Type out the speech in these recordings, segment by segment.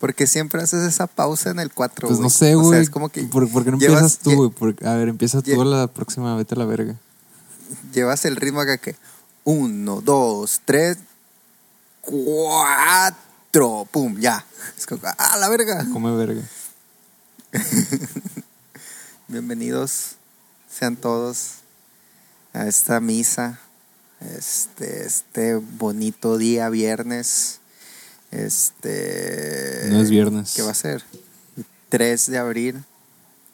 ¿Por qué siempre haces esa pausa en el 4? Pues no sé, O sea, güey. es como que ¿Por, por qué no llevas- empiezas tú, güey? Por- A ver, empieza tú la próxima, vete a la verga. llevas el ritmo acá que uno, dos, tres, cuatro, pum, ya. Es como, ah, la verga. Come verga. Bienvenidos sean todos a esta misa, este, este bonito día viernes. Este. No es viernes. ¿Qué va a ser? 3 de abril.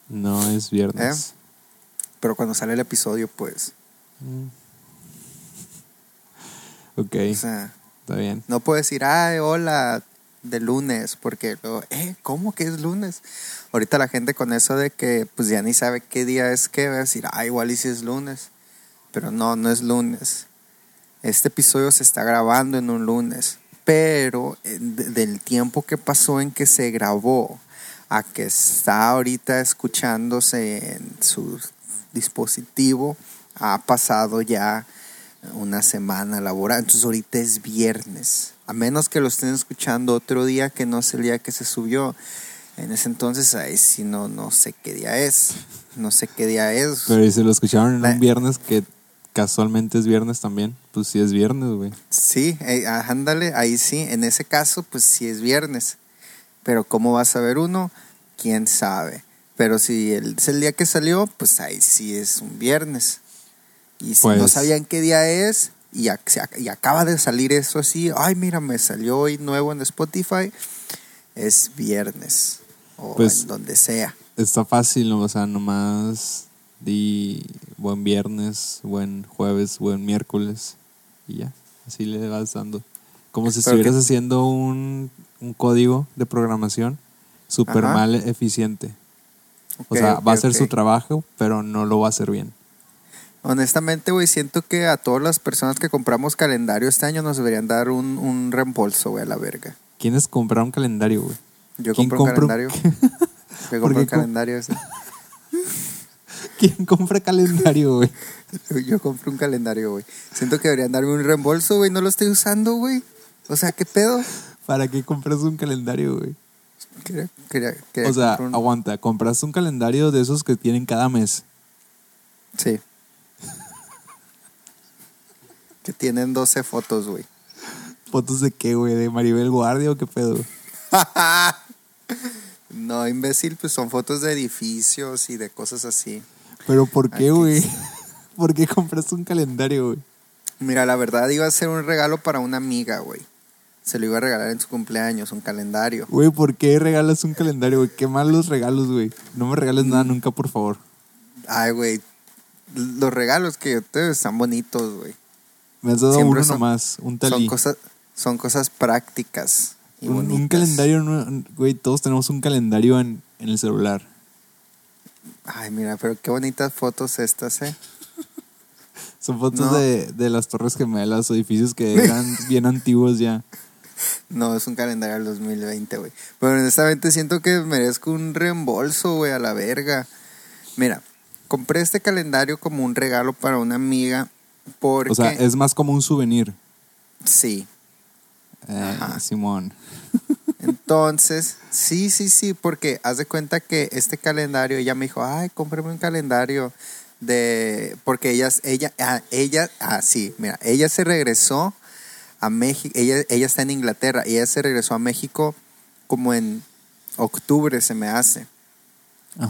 No es viernes. Pero cuando sale el episodio, pues. Mm. Ok, O sea, está bien. no puedo decir, ay, hola, de lunes, porque luego, eh, ¿cómo que es lunes? Ahorita la gente con eso de que, pues ya ni sabe qué día es que, va a decir, ah, igual y si es lunes. Pero no, no es lunes. Este episodio se está grabando en un lunes, pero eh, de- del tiempo que pasó en que se grabó a que está ahorita escuchándose en su dispositivo, ha pasado ya una semana laboral. Entonces ahorita es viernes. A menos que lo estén escuchando otro día que no es el día que se subió. En ese entonces ahí sí no, no sé qué día es. No sé qué día es. Pero si se lo escucharon en La- un viernes que casualmente es viernes también, pues sí es viernes, güey. Sí, eh, ah, ándale, ahí sí. En ese caso, pues sí es viernes. Pero ¿cómo vas a ver uno? ¿Quién sabe? Pero si el, es el día que salió, pues ahí sí es un viernes. Y si no Pues- sabían qué día es y, ac- y acaba de salir eso así, ay, mira, me salió hoy nuevo en Spotify, es viernes. O Pues- en donde sea. Está fácil, ¿no? o sea, nomás di buen viernes, buen jueves, buen miércoles y ya, así le vas dando. Como si estuvieras que- haciendo un, un código de programación súper mal eficiente. O sea, va a hacer ok. su trabajo, pero no lo va a hacer bien. Honestamente, güey, siento que a todas las personas que compramos calendario este año nos deberían dar un, un reembolso, güey, a la verga. ¿Quiénes comprar un calendario, güey? Yo ¿Quién compro un calendario. Yo ¿Por compro qué un calendario. ¿Quién compra calendario, güey? Yo compro un calendario, güey. Siento que deberían darme un reembolso, güey. No lo estoy usando, güey. O sea, ¿qué pedo? ¿Para qué compras un calendario, güey? Quería, quería, quería O sea, un- aguanta, compraste un calendario de esos que tienen cada mes. Sí. que tienen 12 fotos, güey. ¿Fotos de qué, güey? ¿De Maribel Guardia o qué pedo? no, imbécil, pues son fotos de edificios y de cosas así. ¿Pero por qué, güey? ¿Por qué compraste un calendario, güey? Mira, la verdad iba a ser un regalo para una amiga, güey. Se lo iba a regalar en su cumpleaños, un calendario. Güey, ¿por qué regalas un calendario, güey? Qué malos regalos, güey. No me regales nada nunca, por favor. Ay, güey. Los regalos que yo te doy están bonitos, güey. Me has dado Siempre uno son- nomás, un Son talí. cosas, son cosas prácticas y Un, un calendario, güey, todos tenemos un calendario en, en el celular. Ay, mira, pero qué bonitas fotos estas, ¿eh? Son fotos No. de, de las torres gemelas edificios que eran bien antiguos ya. No, es un calendario del 2020, güey. Pero honestamente siento que merezco un reembolso, güey, a la verga. Mira, compré este calendario como un regalo para una amiga porque... O sea, es más como un souvenir. Sí. Eh, Ajá. Simón. Entonces, sí, sí, sí, porque haz de cuenta que este calendario, ella me dijo, ay, cómprame un calendario de... Porque ella, ella, ah, ella, ah, sí, mira, ella se regresó a México, ella, ella está en Inglaterra, y ella se regresó a México como en octubre, se me hace.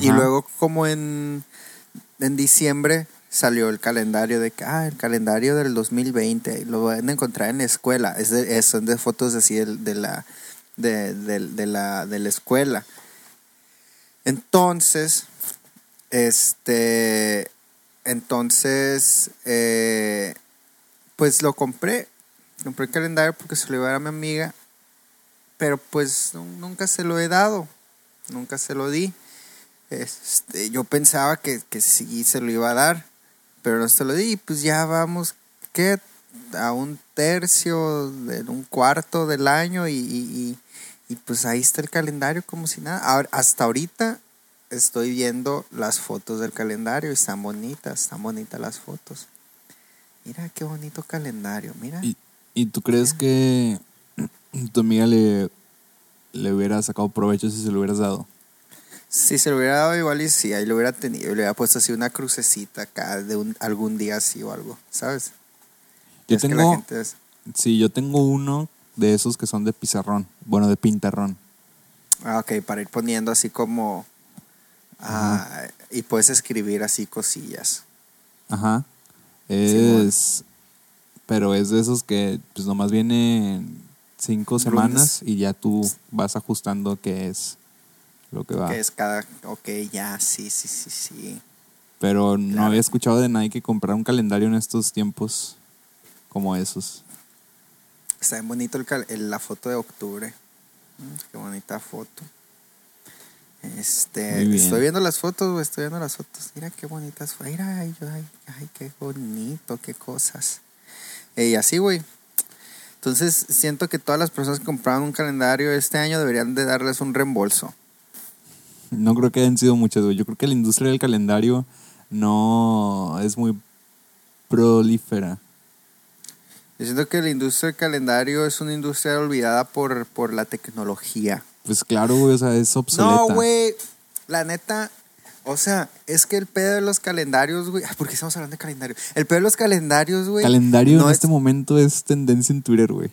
Y luego como en, en diciembre salió el calendario de que, ah, el calendario del 2020, lo van a encontrar en la escuela. Es de, es- son de fotos así de, de la, de, de- de la, de la escuela. Entonces, este, entonces, eh, pues lo compré. Compré el calendario porque se lo iba a dar a mi amiga, pero pues nu- nunca se lo he dado, nunca se lo di. Este, yo pensaba que, que sí se lo iba a dar, pero no se lo di. Pues ya vamos, ¿qué? A un tercio, de un cuarto del año y, y- pues ahí está el calendario como si nada. Ahora, hasta ahorita estoy viendo las fotos del calendario y están bonitas, están bonitas las fotos. Mira qué bonito calendario, mira. ¿Y, y tú crees que tu amiga le, le hubiera sacado provecho si se lo hubieras dado. Si se lo hubiera dado igual y sí, ahí lo hubiera tenido. Le hubiera puesto así una crucecita acá de un, algún día así o algo, ¿sabes? Yo Es que la tengo, gente sí, yo tengo uno de esos que son de pizarrón, bueno, de pintarrón. Ah, ok, para ir poniendo así como... ah, y puedes escribir así cosillas. Ajá. Es, pero es de esos que pues nomás vienen cinco semanas y ya tú vas ajustando qué es lo que va. Que es cada... Ok, ya, sí, sí, sí, sí. Pero no había escuchado de nadie que comprar un calendario en estos tiempos como esos. Está bien bonito el el- la foto de octubre. Mm, Qué bonita foto. Este, estoy viendo las fotos, estoy viendo las fotos. Mira qué bonitas. Mira, ay, ay, ay, qué bonito, qué cosas. Y así, güey. Entonces, siento que todas las personas que compraron un calendario este año deberían de darles un reembolso. No creo que hayan sido muchas, güey. Yo creo que la industria del calendario no es muy prolífera. Yo siento que la industria del calendario es una industria olvidada por, por la tecnología. Pues claro, güey, o sea, es obsoleta. No, güey. La neta, o sea, es que el pedo de los calendarios, güey. ¿Por qué estamos hablando de calendario? El pedo de los calendarios, güey. Calendario no en es- este momento es tendencia en Twitter, güey.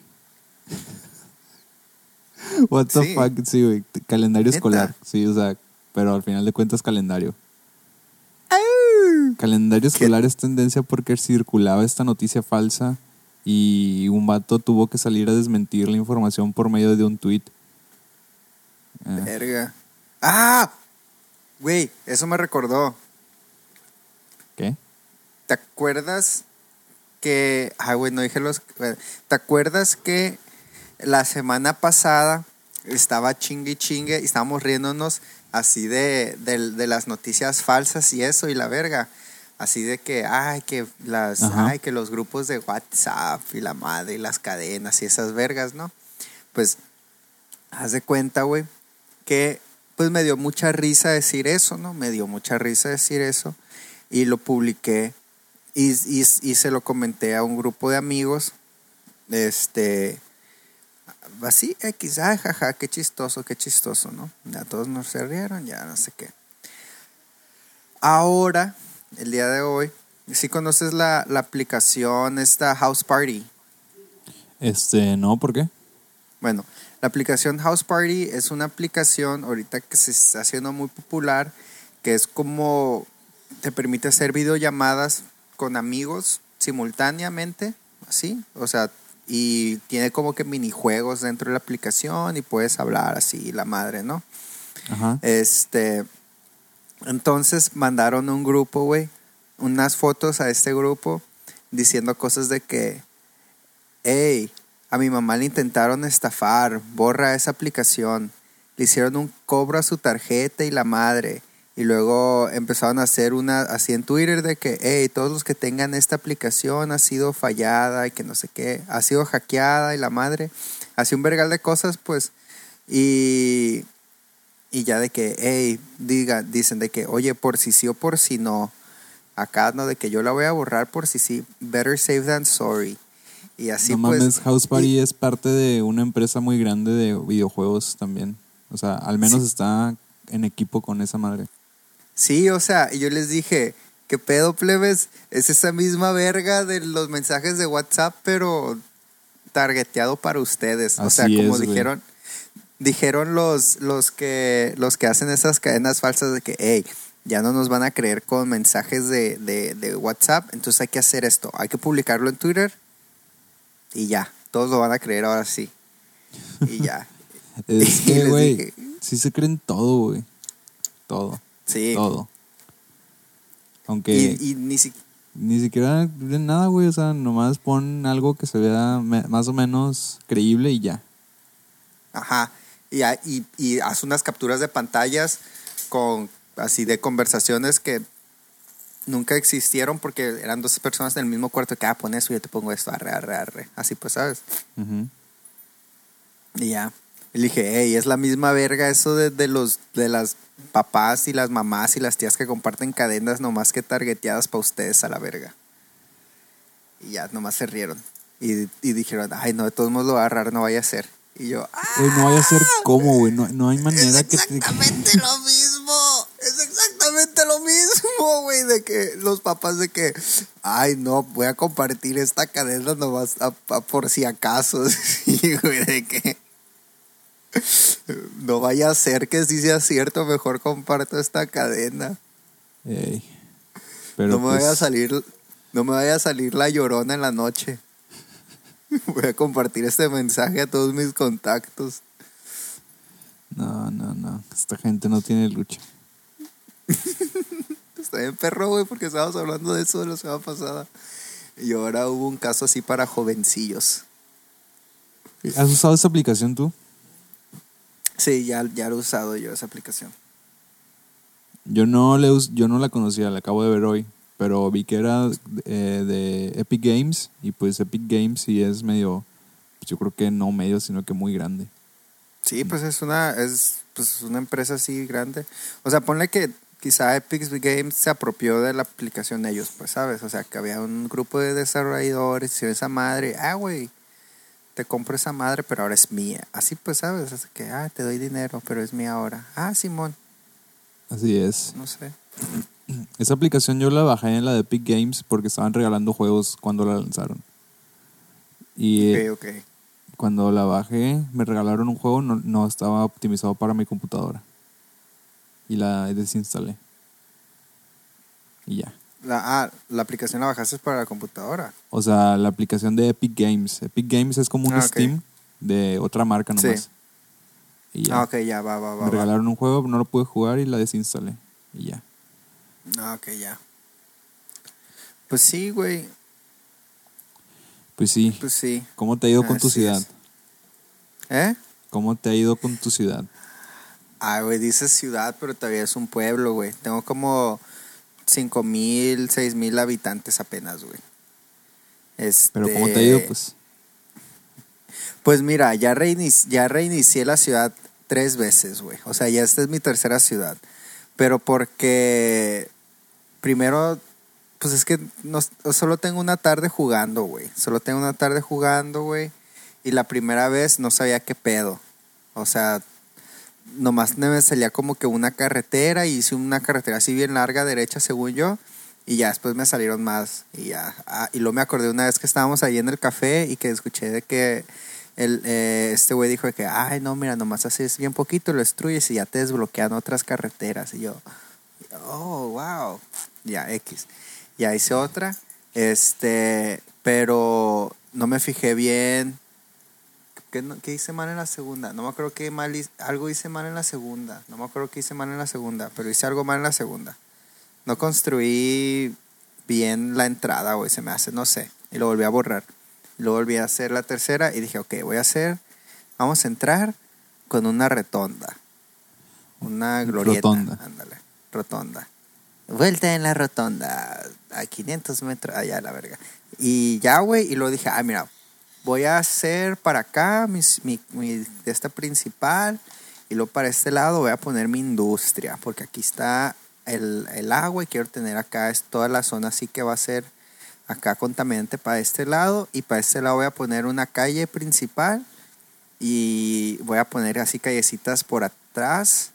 What the Sí. fuck, sí, güey. Calendario ¿Neta? escolar, sí, o sea, pero al final de cuentas calendario. Calendario escolar es tendencia porque circulaba esta noticia falsa y un vato tuvo que salir a desmentir la información por medio de un tweet. Eh, Verga. ¡Ah! Güey, eso me recordó. ¿Qué? ¿Te acuerdas que. Ah, güey, no dije los. ¿Te acuerdas que la semana pasada estaba chingue y chingue y estábamos riéndonos así de, de, de las noticias falsas y eso y la verga? Así de que, ay, que las, Ajá. ay, que los grupos de WhatsApp y la madre y las cadenas y esas vergas, ¿no? Pues, haz de cuenta, güey, que pues me dio mucha risa decir eso, ¿no? Me dio mucha risa decir eso y lo publiqué y, y, y se lo comenté a un grupo de amigos, este, así, X, ay, jaja, qué chistoso, qué chistoso, ¿no? Ya todos nos se rieron, ya no sé qué. Ahora, el día de hoy, si conoces la, la aplicación esta House Party, Este, no, ¿por qué? bueno, la aplicación House Party es una aplicación ahorita que se está haciendo muy popular, que es como te permite hacer videollamadas con amigos simultáneamente, así, o sea, y tiene como que minijuegos dentro de la aplicación y puedes hablar así, la madre, ¿no? Ajá. Este, entonces mandaron un grupo, güey, unas fotos a este grupo diciendo cosas de que, hey, a mi mamá le intentaron estafar, borra esa aplicación, le hicieron un cobro a su tarjeta y la madre. Y luego empezaron a hacer una así en Twitter de que, hey, todos los que tengan esta aplicación ha sido fallada y que no sé qué, ha sido hackeada y la madre. Así un vergal de cosas, pues. Y, y ya de que, hey, diga, dicen de que, oye, por si sí o por si no. Acá no, de que yo la voy a borrar por si sí. Better safe than sorry. Y así no pues. mames, House Party y- es parte de una empresa muy grande de videojuegos también. O sea, al menos Sí. está en equipo con esa madre. Sí, o sea, yo les dije, ¿qué pedo, plebes? Es esa misma verga de los mensajes de WhatsApp, pero targeteado para ustedes. o sea, Así como es, dijeron, dijeron los, los que los que hacen esas cadenas falsas de que, hey, ya no nos van a creer con mensajes de, de, de WhatsApp, entonces hay que hacer esto, hay que publicarlo en Twitter y ya, todos lo van a creer ahora sí. Y ya. Es que, güey, sí se creen todo, güey. Todo, Sí. todo. Aunque Y, y ni siquiera ni siquiera ven nada, güey. O sea, nomás pon algo que se vea más o menos creíble y ya. Ajá. Y, y, y haz unas capturas de pantallas con así de conversaciones que nunca existieron porque eran dos personas en el mismo cuarto que, ah, pon eso y yo te pongo esto, arre, arre, arre. Así pues, ¿sabes? Ujú. Y ya. Y le dije, hey, es la misma verga eso de, de los de las papás y las mamás y las tías que comparten cadenas nomás que targeteadas para ustedes a la verga. Y ya, nomás se rieron. Y, y dijeron, ay, no, de todos modos lo va a agarrar, no vaya a ser. Y yo, ¡ah! Güey, no vaya a ser como, güey. No, no hay manera es que te. exactamente lo mismo. Es exactamente lo mismo, güey. De que los papás de que, ay, no, voy a compartir esta cadena nomás a- a- por si acaso. Sí, güey, de que. No vaya a ser que sí sea cierto, mejor comparto esta cadena. Ey. Pero no me pues, vaya a salir, no me vaya a salir la llorona en la noche. Voy a compartir este mensaje a todos mis contactos. No, no, no. Esta gente no tiene lucha. Está bien perro, güey, porque estábamos hablando de eso de la semana pasada. Y ahora hubo un caso así para jovencillos. ¿Has usado esa aplicación tú? Sí, ya, ya lo he usado yo esa aplicación. Yo no, le, us- yo no la conocía, la acabo de ver hoy. Pero vi que era eh, de Epic Games. Y pues Epic Games sí es medio. pues yo creo que no medio, sino que muy grande. Sí, pues es una, es pues una empresa así grande. O sea, ponle que quizá Epic Games se apropió de la aplicación ellos, pues, ¿sabes? O sea, que había un grupo de desarrolladores y esa madre, ah, güey, te compro esa madre, pero ahora es mía. Así pues, ¿sabes? Es que, ah, te doy dinero, pero es mía ahora. Ah, Simón, Así es. no sé. Esa aplicación yo la bajé en la de Epic Games porque estaban regalando juegos cuando la lanzaron. Y eh, Ok, ok. cuando la bajé, me regalaron un juego, no, no estaba optimizado para mi computadora. Y la desinstalé. Y ya. La, ah, la aplicación la bajaste para la computadora. O sea, la aplicación de Epic Games. Epic Games es como un Ah. Steam de otra marca Sí. nomás. Y ya. Ah, ok, ya, va, va, va. me va. regalaron un juego, no lo pude jugar y la desinstalé. Y ya. Ah, ok, ya. Pues sí, güey. Pues sí. Pues sí. ¿Cómo te ha ido con tu ciudad? es. ¿Eh? ¿Cómo te ha ido con tu ciudad? Ah, güey, dices ciudad, pero todavía es un pueblo, güey. Tengo como cinco mil, seis mil habitantes apenas, güey. Este, Pero ¿cómo te ha ido? Pues Pues mira, ya, reinici- ya reinicié la ciudad tres veces, güey. O sea, ya esta es mi tercera ciudad. Pero porque primero, pues es que solo tengo una tarde jugando, güey. Solo tengo una tarde jugando, güey. Y la primera vez no sabía qué pedo. O sea, nomás me salía como que una carretera y hice una carretera así bien larga, derecha, según yo. Y ya después me salieron más. Y ya. Ah, y luego me acordé una vez que estábamos ahí en el café y que escuché de que el, eh, este güey dijo que, ay, no, mira, nomás haces bien poquito, lo destruyes y ya te desbloquean otras carreteras. Y yo, oh, wow. Ya, X. Ya hice otra. Este, pero no me fijé bien. ¿Qué, no- qué hice mal en la segunda? No me acuerdo qué mal hice- algo hice mal en la segunda. No me acuerdo qué hice mal en la segunda, pero hice algo mal en la segunda. No construí bien la entrada, güey, se me hace, no sé. Y lo volví a borrar. Lo volví a hacer la tercera y dije, ok, voy a hacer, vamos a entrar con una retonda. Una glorieta. Rotonda. Ándale, rotonda. Vuelta en la rotonda. A 500 metros, allá la verga. Y ya, güey, y luego dije, ah, mira, voy a hacer para acá mis- mi, mi esta principal y luego para este lado voy a poner mi industria porque aquí está el, el agua y quiero tener acá es toda la zona así que va a ser acá contaminante para este lado y para este lado voy a poner una calle principal y voy a poner así callecitas por atrás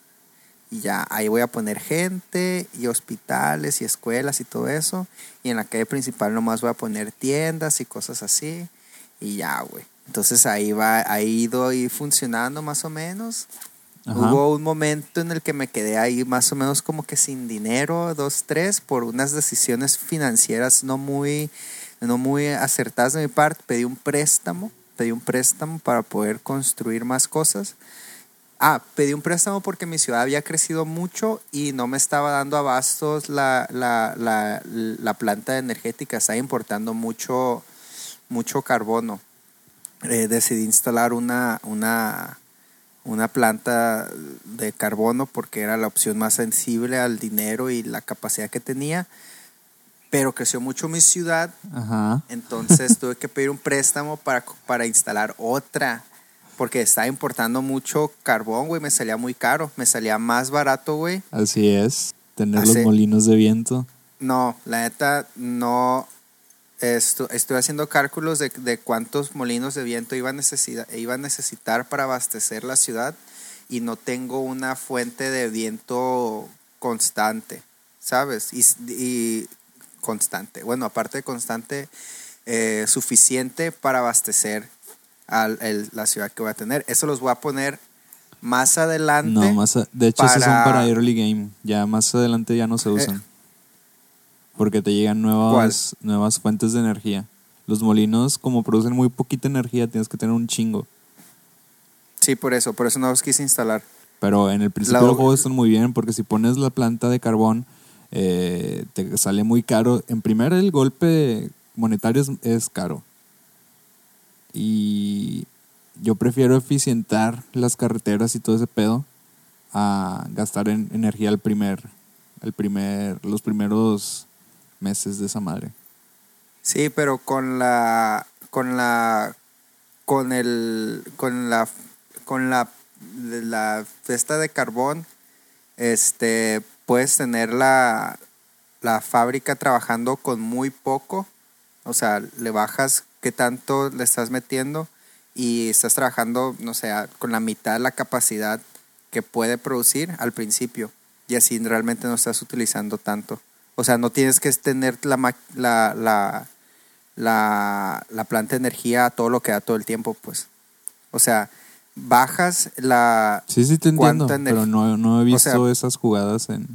y ya ahí voy a poner gente y hospitales y escuelas y todo eso y en la calle principal nomás voy a poner tiendas y cosas así y ya, güey. Entonces ahí va, ha ido ahí funcionando más o menos. Ajá. Hubo un momento en el que me quedé ahí más o menos como que sin dinero, dos, tres, por unas decisiones financieras no muy, no muy acertadas de mi parte. Pedí un préstamo, pedí un préstamo para poder construir más cosas. Ah, pedí un préstamo porque mi ciudad había crecido mucho y no me estaba dando abastos la, la, la, la planta energética, estaba importando mucho, mucho carbono. Eh, decidí instalar una, una, una planta de carbono porque era la opción más sensible al dinero y la capacidad que tenía, pero creció mucho mi ciudad, Ajá. entonces tuve que pedir un préstamo para, para instalar otra, porque estaba importando mucho carbón, güey, me salía muy caro, me salía más barato, güey. Así es. Tener los molinos de viento. No, la neta, no, estu- estoy haciendo cálculos de, de cuántos molinos de viento iba a, necesita- iba a necesitar para abastecer la ciudad y no tengo una fuente de viento constante, ¿sabes? Y constante. Bueno, aparte de constante, eh, suficiente para abastecer a la ciudad que voy a tener. Eso los voy a poner más adelante. No, más a- de hecho, esos son para- early game. Ya más adelante ya no se usan. porque te llegan nuevas, nuevas fuentes de energía. Los molinos, como producen muy poquita energía, tienes que tener un chingo. Sí, por eso, por eso no los quise instalar. Pero en el principio La- del juego están muy bien, porque si pones la planta de carbón, eh, te sale muy caro. En primer, el golpe monetario es, es caro. Y yo prefiero eficientar las carreteras y todo ese pedo a gastar en energía el primer, el primer, los primeros meses de esa madre. Sí, pero con la con la con el con la con la la esta de carbón este puedes tener la la fábrica trabajando con muy poco, o sea, le bajas qué tanto le estás metiendo y estás trabajando, no sé, con la mitad de la capacidad que puede producir al principio y así realmente no estás utilizando tanto. O sea, no tienes que tener la, la, la, la, la planta de energía a todo lo que da todo el tiempo, pues. O sea, bajas la... Sí, sí te entiendo, ¿Cuánta pero no, no he O visto sea- esas jugadas en,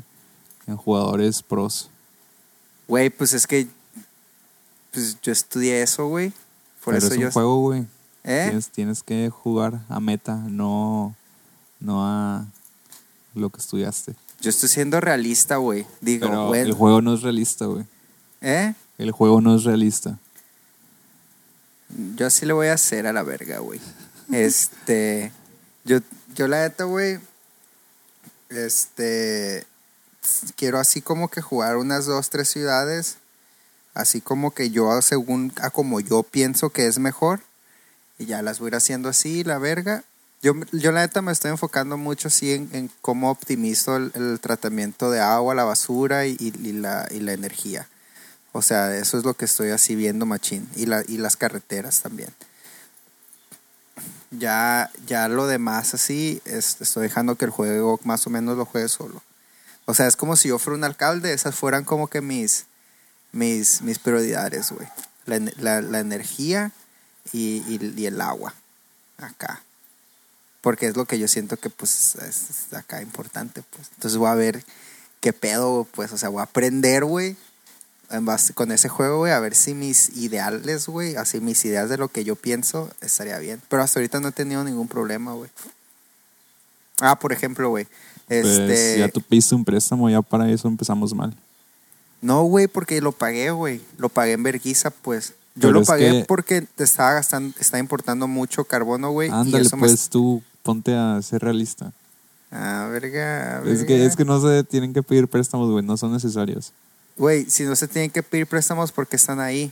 en jugadores pros. Güey, pues es que... Pues yo estudié eso, güey. Por pero eso es yo... un juego, güey. ¿Eh? Tienes, tienes que jugar a meta, no, no a lo que estudiaste. Yo estoy siendo realista, güey. Digo, Pero güey. el juego no es realista, güey. ¿Eh? El juego no es realista. Yo así le voy a hacer a la verga, güey. Este. Yo, yo la neta, güey. Este. Quiero así como que jugar unas dos, tres ciudades. Así como que yo, según a como yo pienso que es mejor. Y ya las voy a ir haciendo así, la verga. Yo, yo la neta me estoy enfocando mucho así en, cómo optimizo el, tratamiento de agua, la basura y, la, y la energía. O sea, eso es lo que estoy así viendo, machín. Y, la, y las carreteras también. Ya, ya lo demás así, es- estoy dejando que el juego más o menos lo juegue solo. O sea, es como si yo fuera un alcalde, esas fueran como que mis, mis, mis prioridades, güey. La, la- la energía y, y- y el agua. Acá. Porque es lo que yo siento que pues es, es acá importante, pues. Entonces voy a ver qué pedo, pues. O sea, voy a aprender, güey en base- con ese juego, güey, a ver si mis ideales, güey, así mis ideas de lo que yo pienso, estaría bien. Pero hasta ahorita no he tenido ningún problema, güey. Ah, por ejemplo, güey. Pues Este. ya tú pediste un préstamo, ya para eso empezamos mal. No, güey, porque lo pagué, güey. Lo pagué en verguiza, pues. Yo Pero lo pagué que- porque te estaba gastando, estaba importando mucho carbono, güey. y Ándale, me- pues tú ponte a ser realista. Ah, verga. Es que, verga. es que no se tienen que pedir préstamos, güey, no son necesarios. Güey, si no se tienen que pedir préstamos porque están ahí.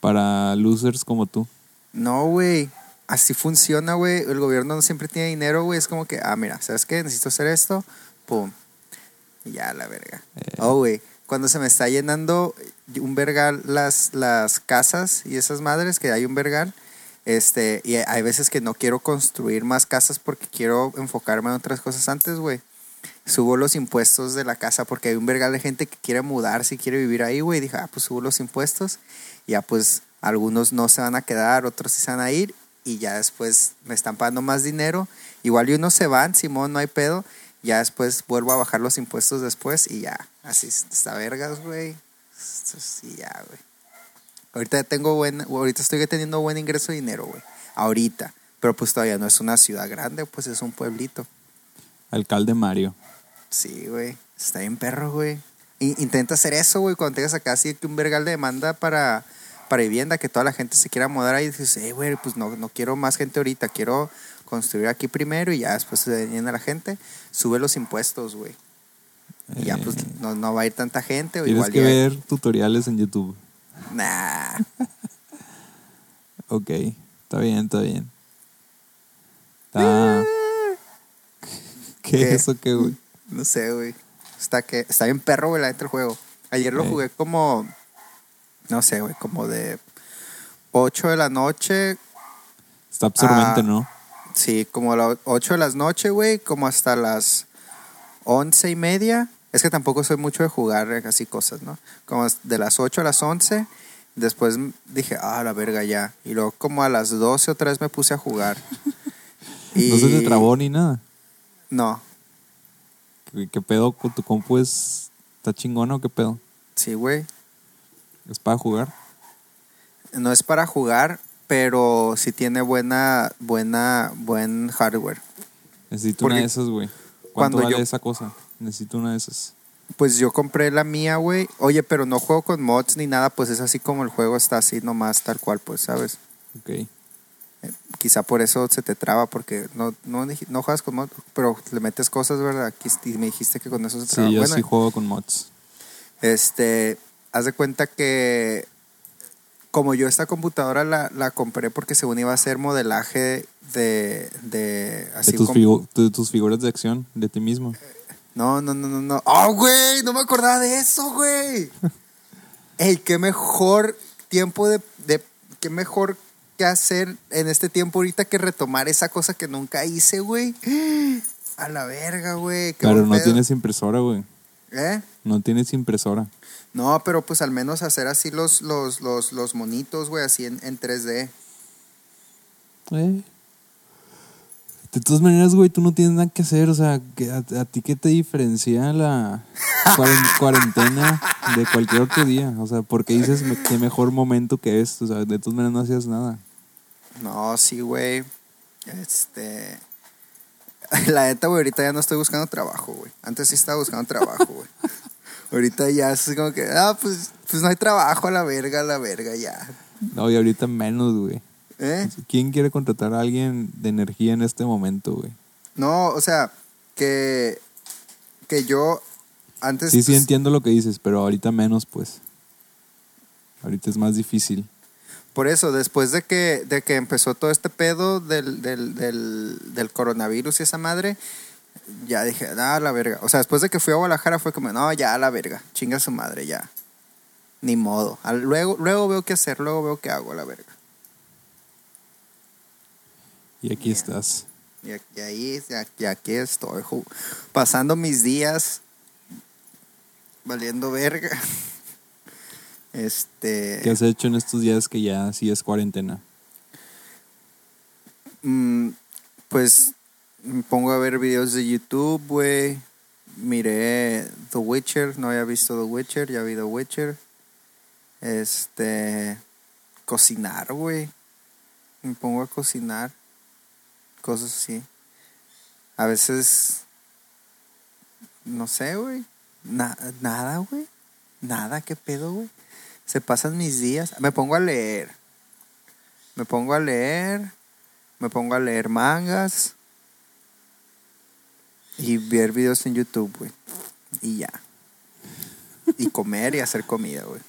Para losers como tú. No, güey. Así funciona, güey. El gobierno no siempre tiene dinero, güey. Es como que, ah, mira, ¿sabes qué? Necesito hacer esto. Pum. Y ya, la verga. Eh. Oh, güey. Cuando se me está llenando un vergal las, las casas y esas madres, que hay un vergal, este, y hay veces que no quiero construir más casas porque quiero enfocarme en otras cosas antes, güey. Subo los impuestos de la casa porque hay un vergal de gente que quiere mudarse y quiere vivir ahí, güey. Dije, ah, pues subo los impuestos. Ya, pues, algunos no se van a quedar, otros se van a ir. Y ya después me están pagando más dinero. Igual y unos se van, Simón, no hay pedo. Ya después vuelvo a bajar los impuestos después y ya. Así está vergas, güey. Sí, ya, güey. Ahorita tengo buen, ahorita estoy teniendo buen ingreso de dinero, güey. Ahorita. Pero pues todavía no es una ciudad grande, pues es un pueblito. Alcalde Mario. Sí, güey. Está bien perro, güey. Intenta hacer eso, güey, cuando tengas acá así que un vergal de demanda para, para vivienda, que toda la gente se quiera mudar ahí. Dices, eh, güey, pues no, no quiero más gente ahorita, quiero construir aquí primero y ya después se llena la gente. Sube los impuestos, güey. Y ya, pues Eh, no, no va a ir tanta gente. O Tienes igual que ya- ver tutoriales en YouTube. Nah. Ok, está bien, está bien. Está... ¿Qué, ¿Qué? es eso qué, güey? No sé, güey. Está, que, está bien perro, güey, la neta el juego. Ayer lo jugué como no sé, güey, como de 8 de la noche, Está absorbente, Ah. ¿no? Sí, como a las 8 de la noche, güey, como hasta las 11 y media. Es que tampoco soy mucho de jugar así cosas, ¿no? Como de las 8 a las 11. Después dije, ah, la verga ya. Y luego como a las 12 otra vez me puse a jugar. No se te trabó ni nada. No, ¿Qué, qué pedo tu compu es... ¿Está chingona o qué pedo? sí, güey. ¿Es para jugar? No es para jugar, pero sí tiene buena, buena, buen hardware. Necesito Porque una de esas, güey. ¿Cuánto vale yo- esa cosa? Necesito una de esas. Pues yo compré la mía, güey. Oye, pero no juego con mods ni nada, pues es así como el juego está así nomás, tal cual, pues, ¿sabes? Ok. Quizá por eso se te traba, porque no, no, no juegas con mods, pero le metes cosas, ¿verdad? Y me dijiste que con eso se traba. Sí, yo bueno, sí juego con mods. este, haz de cuenta que como yo esta computadora la, la compré porque según iba a ser modelaje de, de así de tus, figu- de tus figuras de acción, de ti mismo. No, no, no, no, no. ¡Oh, güey! No me acordaba de eso, güey. Ey, qué mejor tiempo de, de. Qué mejor que hacer en este tiempo ahorita que retomar esa cosa que nunca hice, güey. A la verga, güey. Pero no tienes impresora, güey. ¿Eh? No tienes impresora. No, pero pues al menos hacer así los, los, los, los monitos, güey, así en, en 3D. Eh. De todas maneras, güey, tú no tienes nada que hacer. O sea, a, a ti qué te diferencia la cuaren- cuarentena de cualquier otro día. O sea, porque dices qué mejor momento que es. O sea, de todas maneras no hacías nada. No, sí, güey. Este. La neta, güey, ahorita ya no estoy buscando trabajo, güey. Antes sí estaba buscando trabajo, güey. ahorita ya es como que, ah, pues, pues no hay trabajo a la verga, a la verga, ya. No, y ahorita menos, güey. ¿Eh? ¿Quién quiere contratar a alguien de energía en este momento, güey? No, o sea, que. Que yo. Antes. Sí, sí pues, entiendo lo que dices, pero ahorita menos, pues. Ahorita es más difícil. Por eso, después de que, de que empezó todo este pedo del, del, del, del coronavirus y esa madre, ya dije, ah, la verga. O sea, después de que fui a Guadalajara fue como, no, ya, la verga, chinga su madre, ya. Ni modo. Luego, luego veo qué hacer, luego veo qué hago, la verga. Y aquí estás. Y y ahí, y aquí, estoy, pasando mis días valiendo verga. Este. ¿Qué has hecho en estos días que ya sí es cuarentena? Mm, pues me pongo a ver videos de YouTube, güey. Miré The Witcher, no había visto The Witcher, ya vi The Witcher. Este. Cocinar, güey. Me pongo a cocinar. Cosas así. A veces. No sé, güey. Na- nada, güey. Nada, qué pedo, güey. Se pasan mis días. Me pongo a leer. Me pongo a leer. Me pongo a leer mangas. Y ver videos en YouTube, güey. Y ya. Y comer y hacer comida, güey.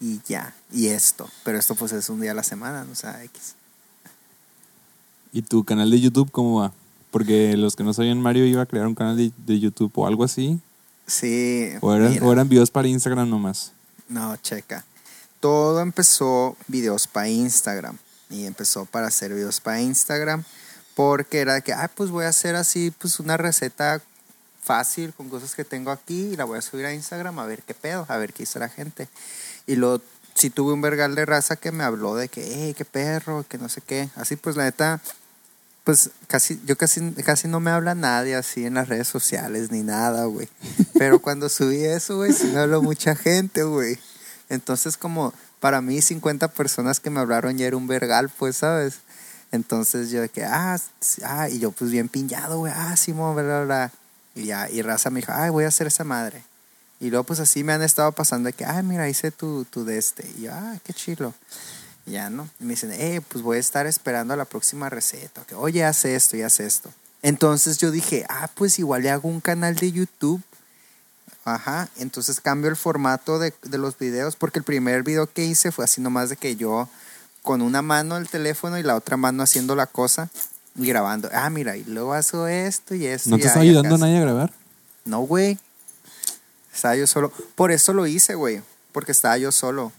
Y ya. Y esto. Pero esto pues es un día a la semana, no sea X. ¿Y tu canal de YouTube cómo va? Porque los que no sabían, Mario iba a crear un canal de, de YouTube o algo así. Sí. O eran, mira. o eran videos para Instagram nomás. No, checa. Todo empezó videos para Instagram. Y empezó para hacer videos para Instagram. Porque era de que, ah, pues voy a hacer así, pues una receta fácil con cosas que tengo aquí y la voy a subir a Instagram a ver qué pedo, a ver qué hizo la gente. Y luego sí tuve un vergal de raza que me habló de que, hey, qué perro, que no sé qué. Así pues, la neta, pues casi, yo casi, casi no me habla nadie así en las redes sociales ni nada, güey. Pero cuando subí eso, güey, sí me habló mucha gente, güey. Entonces, como para mí, 50 personas que me hablaron ya era un vergal, pues, ¿sabes? Entonces yo de que, ah, ah, y yo pues bien piñado, güey, ah, Simón, bla, bla, bla. Y ya, y raza me dijo, ay, voy a hacer esa madre. Y luego pues así me han estado pasando de que, ay, mira, hice tu, tu de este. Y yo, ah, qué chilo. Y ya, ¿no? Y me dicen, eh, pues voy a estar esperando a la próxima receta. Oye, haz esto y haz esto. Entonces yo dije, ah, pues igual le hago un canal de YouTube. Ajá, entonces cambio el formato de, de los videos porque el primer video que hice fue así nomás de que yo con una mano el teléfono y la otra mano haciendo la cosa y grabando. Ah, mira, y luego hago esto y esto. ¿No te está ayudando nadie a grabar? No, güey. Estaba yo solo. Por eso lo hice, güey. porque estaba yo solo.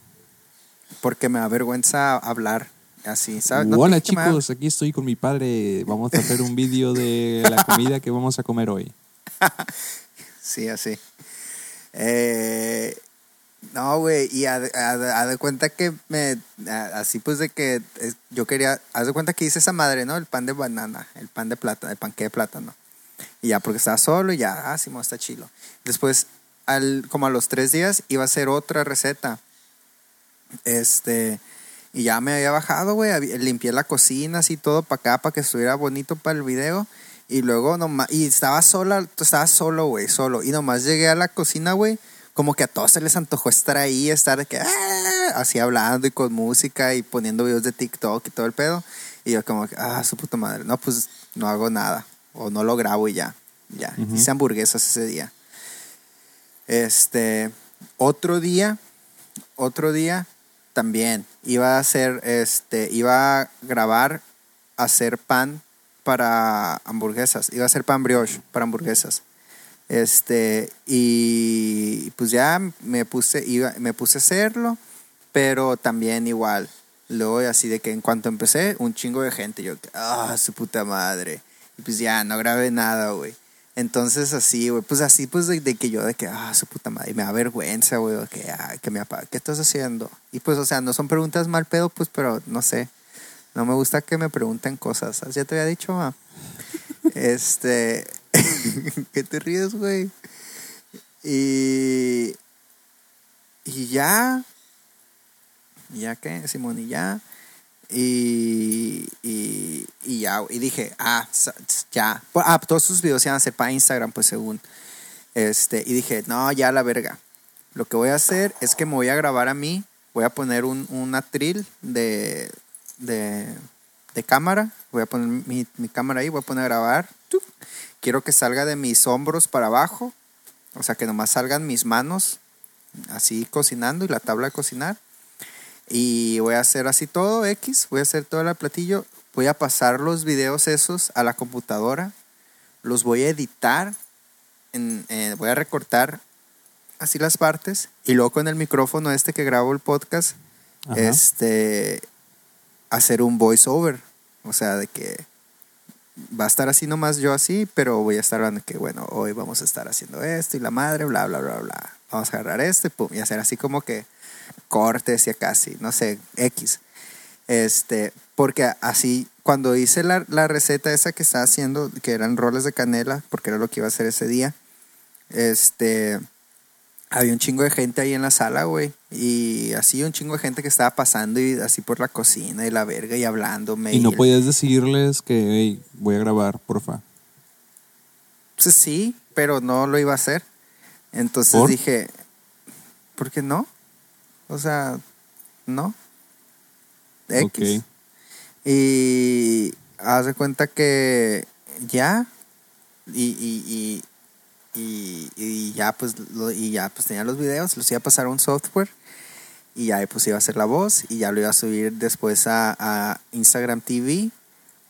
Porque me da vergüenza hablar así, ¿sabes? No Hola chicos, aquí estoy con mi padre. Vamos a hacer un vídeo de la comida que vamos a comer hoy. Sí, así. Eh, no, güey, y haz de cuenta que me. Así pues de que yo quería. Haz de cuenta que hice esa madre, ¿no? El pan de banana, el pan de plátano, el panque de plátano. Y ya, porque estaba solo y ya, ah, Simón está chilo. Después, al, como a los tres días, iba a hacer otra receta. Este. Y ya me había bajado, güey. Limpié la cocina, así todo para acá, para que estuviera bonito para el video. Y luego nomás. Y estaba sola, estaba solo, güey, solo. Y nomás llegué a la cocina, güey. Como que a todos se les antojó estar ahí, estar de que. "Ah", Así hablando y con música y poniendo videos de TikTok y todo el pedo. Y yo, como que, ah, su puta madre. No, pues no hago nada. O no lo grabo y ya. Ya. Hice hamburguesas ese día. Este. Otro día. Otro día también iba a hacer este iba a grabar hacer pan para hamburguesas iba a hacer pan brioche para hamburguesas este y pues ya me puse iba, me puse a hacerlo pero también igual luego así de que en cuanto empecé un chingo de gente yo ah su puta madre y pues ya no grabé nada güey entonces así, güey, pues así, pues de, de que yo, de que, ah, su puta madre, y me da vergüenza, güey, que, ah, que me apaga, ¿qué estás haciendo? Y pues, o sea, no son preguntas mal pedo, pues, pero no sé, no me gusta que me pregunten cosas, ¿sabes? ya te había dicho, ma. Este, ¿qué te ríes, güey? Y, y ya, ya qué, Simón, y ya. Y, y, ya, y dije, ah, ya. Ah, todos sus videos se a hacer para Instagram, pues según. Este, y dije, no, ya la verga. Lo que voy a hacer es que me voy a grabar a mí. Voy a poner un, un atril de, de, de cámara. Voy a poner mi, mi cámara ahí, voy a poner a grabar. Quiero que salga de mis hombros para abajo. O sea, que nomás salgan mis manos así cocinando y la tabla de cocinar. Y voy a hacer así todo, X, voy a hacer todo el platillo, voy a pasar los videos esos a la computadora, los voy a editar, en- eh, voy a recortar así las partes y luego con el micrófono este que grabo el podcast, Ajá. este, hacer un voiceover, o sea, de que va a estar así nomás yo así, pero voy a estar hablando que, bueno, hoy vamos a estar haciendo esto y la madre, bla, bla, bla, bla. Vamos a agarrar este, pum, y hacer así como que cortes y acá así, no sé, X. Este, porque así, cuando hice la, la receta esa que estaba haciendo, que eran roles de canela, porque era lo que iba a hacer ese día, este, había un chingo de gente ahí en la sala, güey, y así un chingo de gente que estaba pasando y así por la cocina y la verga y hablándome. Y no el- podías decirles que "Hey, voy a grabar, porfa. Pues sí, pero no lo iba a hacer. Entonces ¿Por? dije, ¿por qué no? O sea, no. X. Y haz de cuenta que ya. Y, y, y, y, ya pues lo- y ya pues tenía los videos, los iba a pasar a un software y ya pues iba a hacer la voz y ya lo iba a subir después a, a Instagram TV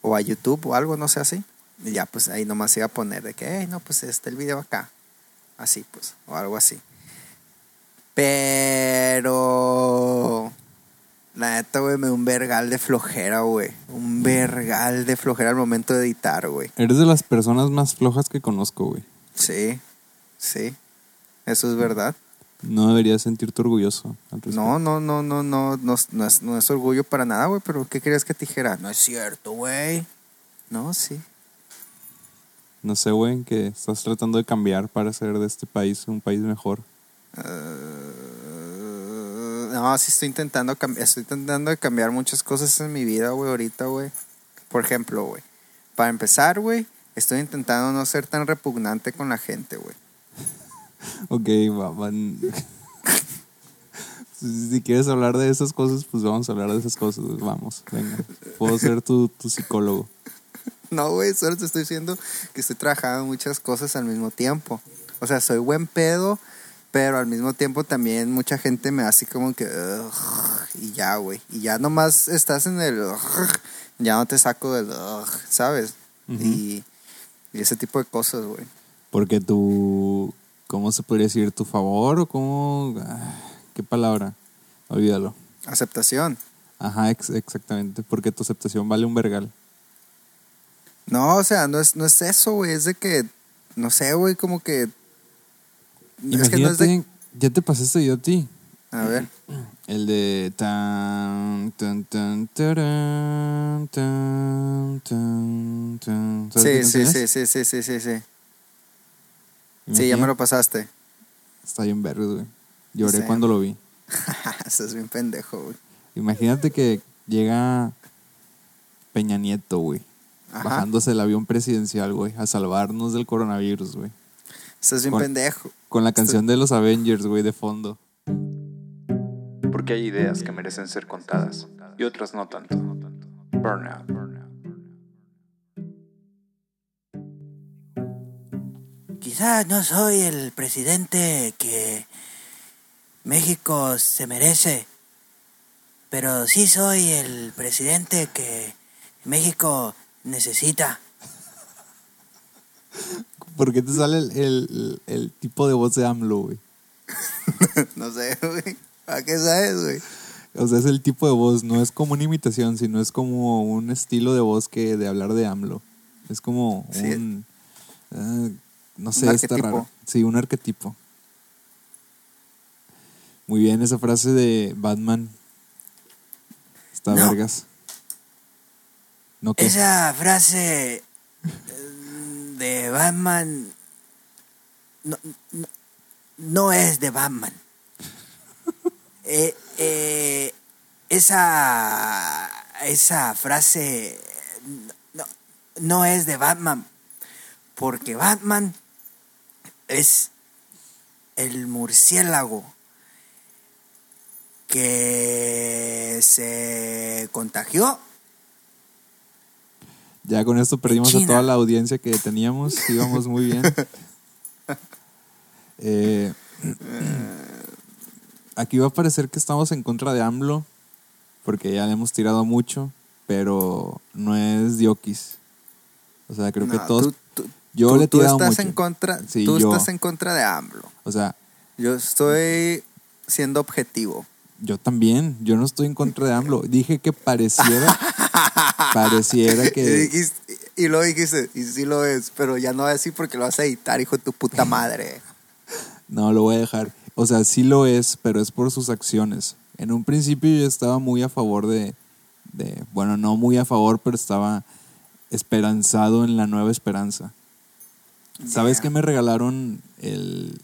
o a YouTube o algo, no sé así. Y ya pues ahí nomás iba a poner de que, hey, no, pues está el video acá. Así pues, o algo así. Pero la neta, güey, me dio un vergal de flojera, güey. Un vergal de flojera al momento de editar, güey. Eres de las personas más flojas que conozco, güey. Sí, sí. Eso es verdad. No deberías sentirte orgulloso. al. No, no, no, no, no, no, es- no es, no es orgullo para nada, güey. Pero ¿qué querías que te dijera? No es cierto, güey. No, sí. No sé, güey, que estás tratando de cambiar para hacer de este país un país mejor. Eh, no, sí estoy intentando, estoy intentando de cambiar muchas cosas en mi vida, güey, ahorita, güey. Por ejemplo, güey. Para empezar, güey, estoy intentando no ser tan repugnante con la gente, güey. Ok, va, van- si, quieres hablar de esas cosas, pues vamos a hablar de esas cosas. Vamos, venga. Puedo ser tu, tu psicólogo. No, güey, solo te estoy diciendo que estoy trabajando en muchas cosas al mismo tiempo. O sea, soy buen pedo, pero al mismo tiempo también mucha gente me hace como que... Y ya, güey. Y ya nomás estás en el... Ya no te saco del... ¿Sabes? Y, y ese tipo de cosas, güey. Porque tu, ¿cómo se podría decir? ¿Tu favor o cómo? ah, ¿Qué palabra? Olvídalo. Aceptación. Ajá, ex- exactamente. Porque tu aceptación vale un vergal. No, o sea, no es, no es eso, güey. Es de que, no sé, güey, como que. Es que no es de. ya te pasé este video a ti. A ver. El de tan tan tan tan tan tan. ¿Sabes qué Sí, sí, sí, sí, sí, sí, sí, sí. Sí, ya me lo pasaste. Está bien verdes, güey. Lloré Sí. cuando lo vi. Estás bien pendejo, güey. Imagínate que llega Peña Nieto, güey. Ajá. Bajándose el avión presidencial, güey, a salvarnos del coronavirus, güey. Estás bien Con- pendejo. Con la canción de los Avengers, güey, de fondo. Porque hay ideas que merecen ser contadas y otras no tanto. Burnout. Quizás no soy el presidente que México se merece, pero sí soy el presidente que México necesita. ¿Por qué te sale el, el- el tipo de voz de AMLO, güey? no sé, güey. ¿A qué sabes, güey? O sea, es el tipo de voz, no es como una imitación, sino es como un estilo de voz que de hablar de AMLO. Es como Sí. un... ah, no sé, Un está raro. Sí, un arquetipo. Muy bien, esa frase de Batman. Está No. vergas. ¿No qué? Esa frase eh, de Batman no, no- no es de Batman. Eh, eh, esa, esa frase no, no es de Batman, porque Batman es el murciélago que se contagió Ya con esto perdimos a toda la audiencia que teníamos. Íbamos muy bien. Eh, aquí va a parecer que estamos en contra de AMLO, porque ya le hemos tirado mucho, pero no es Diokis. O sea, creo que todos... tú- tú- yo tú- le he tú tirado estás mucho. en contra, Sí, tú yo. estás en contra de AMLO. O sea, Yo estoy siendo objetivo. yo también. Yo no estoy en contra de AMLO. Dije que pareciera... pareciera Y, que... dijiste- y lo dijiste, y sí lo es, pero ya no voy a decir porque lo vas a editar, hijo de tu puta madre. No, lo voy a dejar. O sea, sí lo es, pero es por sus acciones. En un principio yo estaba muy a favor de, de, bueno, no muy a favor, pero estaba esperanzado en la nueva esperanza. ¿Sabes qué me regalaron el,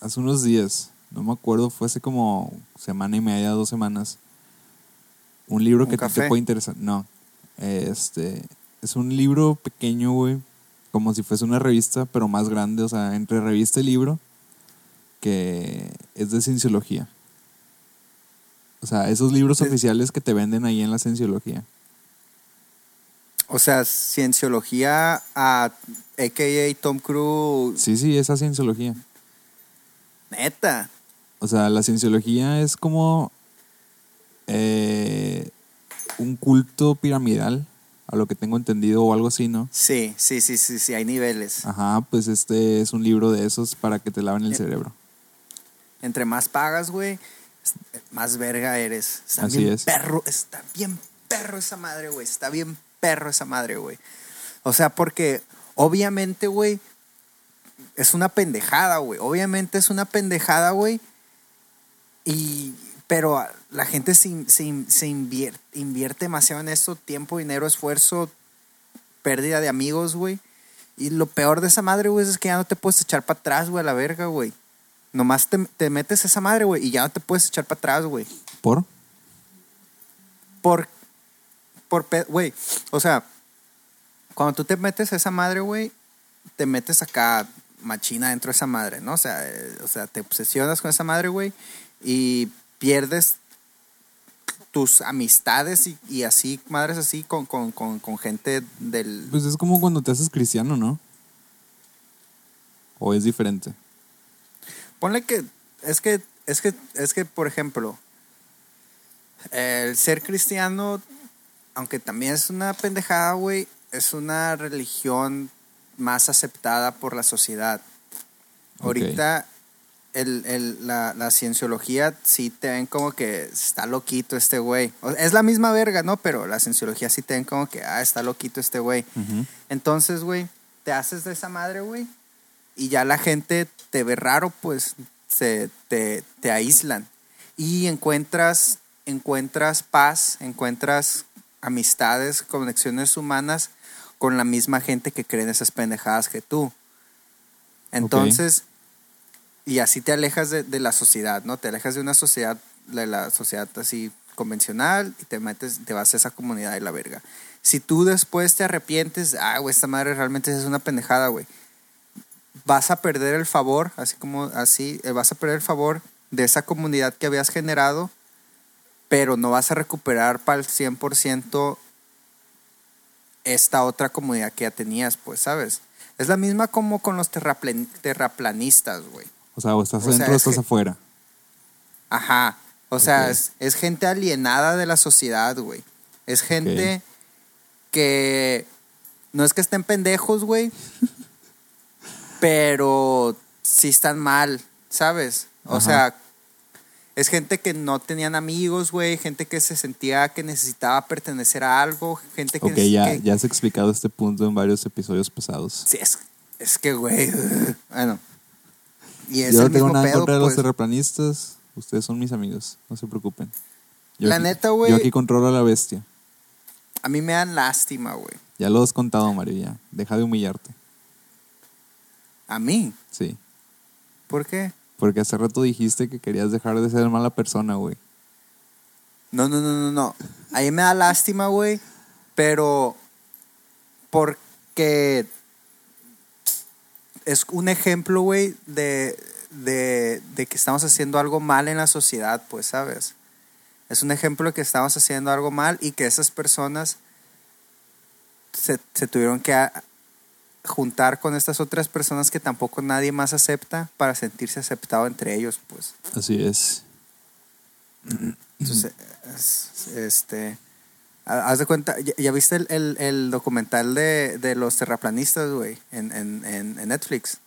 hace unos días? No me acuerdo, fue hace como semana y media, dos semanas. Un libro ¿Un que te puede interesar. No, este, es un libro pequeño, güey, como si fuese una revista, pero más grande, o sea, entre revista y libro, que es de cienciología. O sea, esos libros Es- oficiales que te venden ahí en la cienciología. O sea, cienciología a a.k.a. Tom Cruise. Sí, sí, esa cienciología. Neta. O sea, la cienciología es como eh, un culto piramidal, a lo que tengo entendido, o algo así, ¿no? Sí, sí, sí, sí, sí, hay niveles. Ajá, pues este es un libro de esos para que te laven el Eh, cerebro. Entre más pagas, güey, más verga eres. Está Así bien es. perro, está bien perro esa madre, güey. Está bien perro esa madre, güey. O sea, porque obviamente, güey, es una pendejada, güey. Obviamente es una pendejada, güey. Y, pero la gente se, se invierte, invierte demasiado en esto, tiempo, dinero, esfuerzo, pérdida de amigos, güey. Y lo peor de esa madre, güey, es que ya no te puedes echar para atrás, güey, a la verga, güey. Nomás te, te metes esa madre, güey, y ya no te puedes echar para atrás, güey. ¿Por? Por, por, güey, o sea, cuando tú te metes a esa madre, güey, te metes acá machina dentro de esa madre, ¿no? O sea, eh, o sea, te obsesionas con esa madre, güey, y pierdes tus amistades y, y así, madres así, con, con, con, con gente del... Pues es como cuando te haces cristiano, ¿no? ¿O es diferente? Ponle que es que es que es que por ejemplo el ser cristiano aunque también es una pendejada, güey, es una religión más aceptada por la sociedad. Ahorita el, el- la, la cienciología sí te ven como que está loquito este güey. Es la misma verga, ¿no? Pero la cienciología sí te ven como que, ah, está loquito este güey. Entonces, güey, te haces de esa madre, güey, y ya la gente te ve raro, pues se, te, te aíslan. Y encuentras, encuentras paz, encuentras amistades, conexiones humanas con la misma gente que cree en esas pendejadas que tú. Entonces, y así te alejas de, de la sociedad, ¿no? Te alejas de una sociedad, de la sociedad así convencional y te metes, te vas a esa comunidad de la verga. Si tú después te arrepientes, ah, güey, esta madre realmente es una pendejada, güey. Vas a perder el favor, así como así, eh, vas a perder el favor de esa comunidad que habías generado, pero no vas a recuperar para el 100% esta otra comunidad que ya tenías, pues, ¿sabes? Es la misma como con los terraplen- terraplanistas, güey. O sea, o estás O sea, adentro o es estás que- afuera. Ajá. O sea, es gente alienada de la sociedad, güey. Es gente que no es que estén pendejos, güey, pero sí están mal, ¿sabes? O Ajá. sea, es gente que no tenían amigos, güey, gente que se sentía que necesitaba pertenecer a algo, gente que... Ok, ya, que- ya has explicado este punto en varios episodios pasados. Sí, es, es que, güey, bueno. Y es Yo no el tengo mismo nada pedo, contra los pues. terraplanistas. Ustedes son mis amigos, no se preocupen. Yo La aquí- neta, güey. Yo aquí controlo a la bestia. A mí me dan lástima, güey. Ya lo has contado, Mario, ya. Deja de humillarte. A mí. Sí. ¿Por qué? Porque hace rato dijiste que querías dejar de ser mala persona, güey. No, no, no, no, no. A mí me da lástima, güey. Pero porque es un ejemplo, güey, de, de, de que estamos haciendo algo mal en la sociedad, pues, ¿sabes? Es un ejemplo de que estamos haciendo algo mal y que esas personas se, se tuvieron que a- juntar con estas otras personas que tampoco nadie más acepta para sentirse aceptado entre ellos, pues. Así es. Entonces, es- este, ha- haz de cuenta, ¿ya, ya viste el, el- el documental de, de los terraplanistas, güey, en, en, en, en Netflix?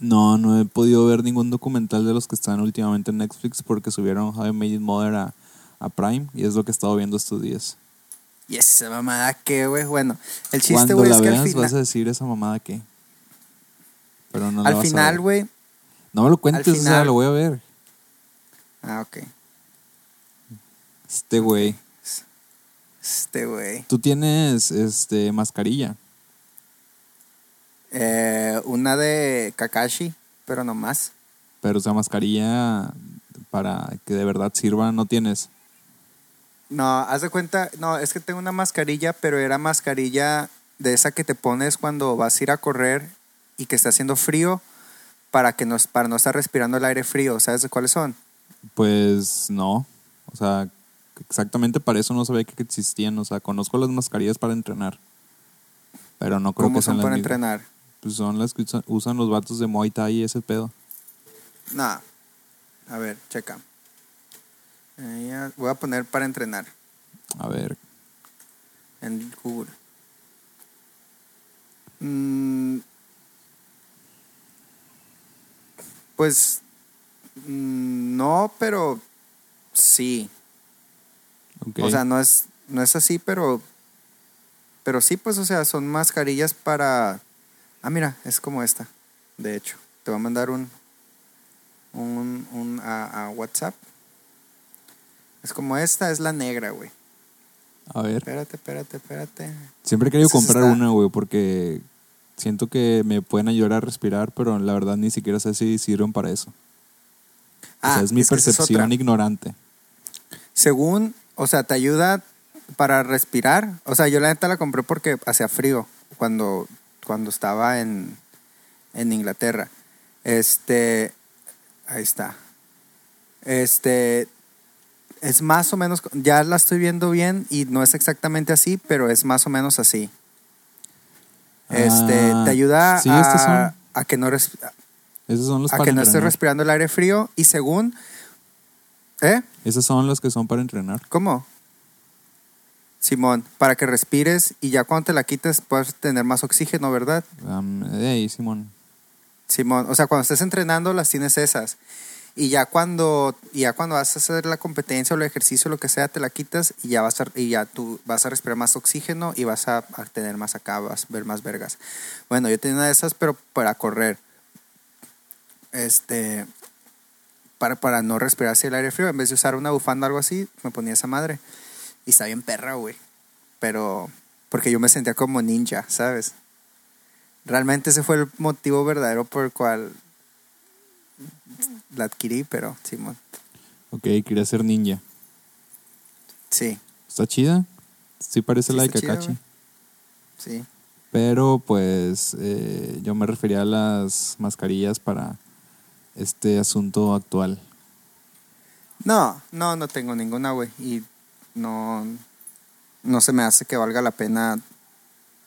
No, no he podido ver ningún documental de los que están últimamente en Netflix porque subieron How I Made It Mother a, a Prime y es lo que he estado viendo estos días. Y esa mamada que, güey, bueno, el chiste, güey, es que al, veas final vas a decir esa mamada que. Pero no al final, güey, No me lo cuentes, o sea, final- lo voy a ver. ah, ok, Este güey. este, güey, Tú tienes este mascarilla. Eh, una de Kakashi, pero no más. Pero o sea, mascarilla para que de verdad sirva no tienes. No, haz de cuenta, no, es que tengo una mascarilla, pero era mascarilla de esa que te pones cuando vas a ir a correr y que está haciendo frío para que no, para no estar respirando el aire frío. ¿Sabes de cuáles son? Pues no. O sea, exactamente para eso no sabía que existían. O sea, conozco las mascarillas para entrenar. Pero no creo ¿Cómo que sean son las para mismas. entrenar? Pues son las que usan, los vatos de Muay Thai y ese pedo. No. A ver, checa. Voy a poner para entrenar A ver. en Google. Mm, pues mm, no, pero sí. ok. O sea, no es, no es así, pero. Pero sí, pues, o sea, son mascarillas para. Ah, mira, es como esta. De hecho, te voy a mandar un. Un. un a, a WhatsApp. Es como esta, es la negra, güey. a ver. Espérate, espérate, espérate. Siempre he querido comprar está- una, güey, porque siento que me pueden ayudar a respirar, pero la verdad ni siquiera sé si sirven para eso. o sea, es mi Ah, es percepción otra. ignorante. Según, o sea, te ayuda para respirar. O sea, yo la neta la compré porque hacía frío cuando, cuando estaba en, en Inglaterra. Este, ahí está. Este, es más o menos, ya la estoy viendo bien y no es exactamente así, pero es más o menos así. Este, Ah, te ayuda sí, a, que no, res- Esos son los a que no estés respirando el aire frío y según, ¿eh? Esos son los que son para entrenar. ¿Cómo? Simón, para que respires y ya cuando te la quites puedes tener más oxígeno, ¿verdad? Am, hey, Simón. Simón, o sea, cuando estés entrenando las tienes esas. Y ya cuando, ya cuando vas a hacer la competencia o el ejercicio, lo que sea, te la quitas y ya vas a, y ya tú vas a respirar más oxígeno y vas a, a tener más acá, vas a ver más vergas. Bueno, yo tenía una de esas, pero para correr. Este, para, para no respirar así el aire frío, en vez de usar una bufanda o algo así, me ponía esa madre. Y está bien perra, güey. Pero, porque yo me sentía como ninja, ¿sabes? Realmente ese fue el motivo verdadero por el cual la adquirí, pero Simón. Ok, quería ser ninja. Sí, ¿Está chida? Sí parece Sí la de Kakashi. sí. Pero pues eh, yo me refería a las mascarillas para este asunto actual. No, no, no tengo ninguna, güey. Y no, no se me hace que valga la pena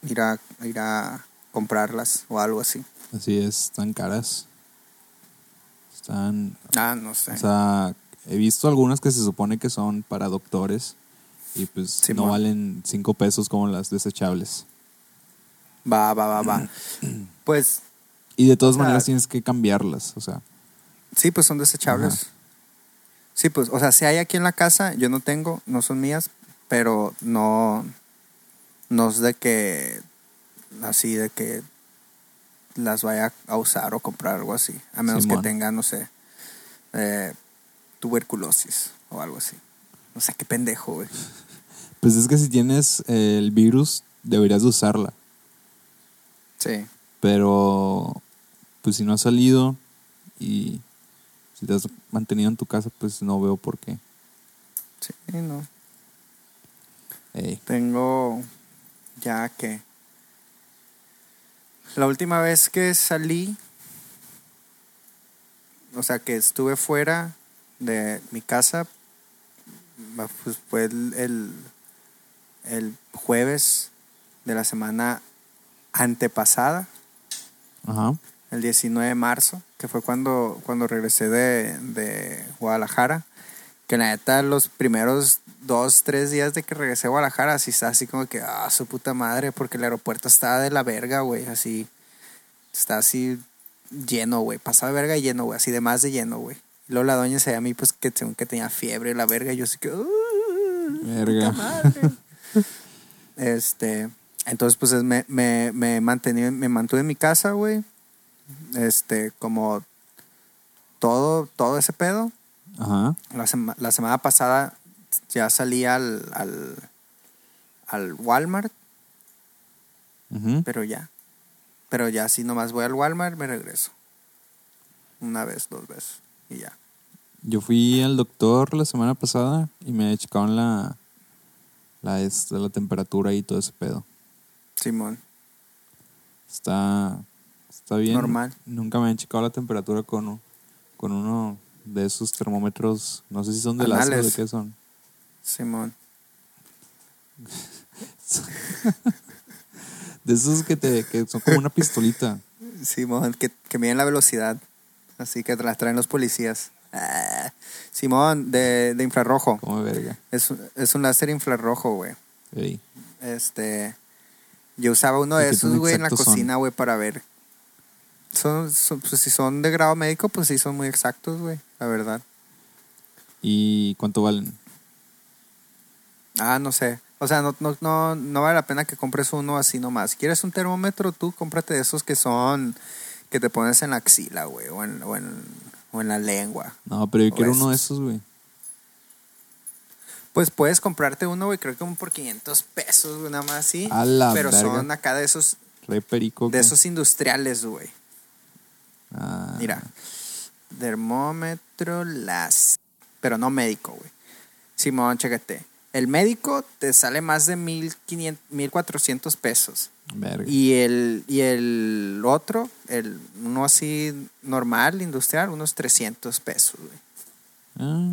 ir a, ir a comprarlas o algo así. Así es, están caras. Están, Ah, no sé. o sea, he visto algunas que se supone que son para doctores y pues no valen cinco pesos como las desechables. Va, va, va, va. pues Y de todas O sea- maneras tienes que cambiarlas, o sea, sí, pues son desechables. Ajá. Sí, pues, o sea, si hay aquí en la casa, yo no tengo, no son mías, pero no, no es de que, así de que las vaya a usar o comprar algo así, a menos Simón. que tenga, no sé, eh, tuberculosis o algo así. No sé qué pendejo, güey. pues es que si tienes eh, el virus deberías de usarla, Sí, pero pues si no has salido y si te has mantenido en tu casa, pues no veo por qué. sí, no. Ey, Tengo ya que la última vez que salí, o sea, que estuve fuera de mi casa, pues fue el, el, el jueves de la semana antepasada, Ajá. el 19 de marzo, que fue cuando, cuando regresé de, de Guadalajara. Que la neta, los primeros dos, tres días de que regresé a Guadalajara, así está así como que, ah, su puta madre, porque el aeropuerto estaba de la verga, güey, así. Está así lleno, güey, pasado de verga y lleno, güey, así de más de lleno, güey. Y luego la doña se a mí, pues, que según que tenía fiebre, la verga, y yo así que, "Uh, Verga. puta madre". este, entonces, pues, es- me, me, me, mantení- me mantuve en mi casa, güey, este, como todo, todo ese pedo. Ajá. La, sema- la semana pasada ya salí al, al, al Walmart, pero ya. Pero ya si nomás voy al Walmart, me regreso. Una vez, dos veces. Y ya. Yo fui al doctor la semana pasada y me checaron la, la, la temperatura y todo ese pedo. Simón. Está, está bien. Normal. Nunca me han checado la temperatura con, con uno de esos termómetros. No sé si son de láser o de qué son. Simón. De esos que, te, que son como una pistolita. Simón, que, que miden la velocidad. Así que las traen los policías. Ah, Simón, de, de infrarrojo. Como verga. Es, un- es un láser infrarrojo, güey. Ey. Este. Yo usaba uno ¿Y de esos, güey, en la cocina, güey, para ver. Son, son- pues si son de grado médico, pues sí son muy exactos, güey, la verdad. ¿Y cuánto valen? Ah, no sé. O sea, no, no, no, no vale la pena que compres uno así nomás. Si quieres un termómetro, tú cómprate de esos que son. que te pones en la axila, güey, o en, o, en, o en la lengua. No, pero yo quiero uno de esos. güey. Pues puedes comprarte uno, güey, creo que como por 500 pesos, güey, nada más así. A la Pero verga. son acá de esos, Re perico. de esos industriales, güey. Ah, Mira, termómetro las, pero no médico, güey. Simón, chécate. El médico te sale más de 1500, 1400 pesos. Verga. Y el, y el otro, el uno así normal, industrial, unos 300 pesos, güey. Ah,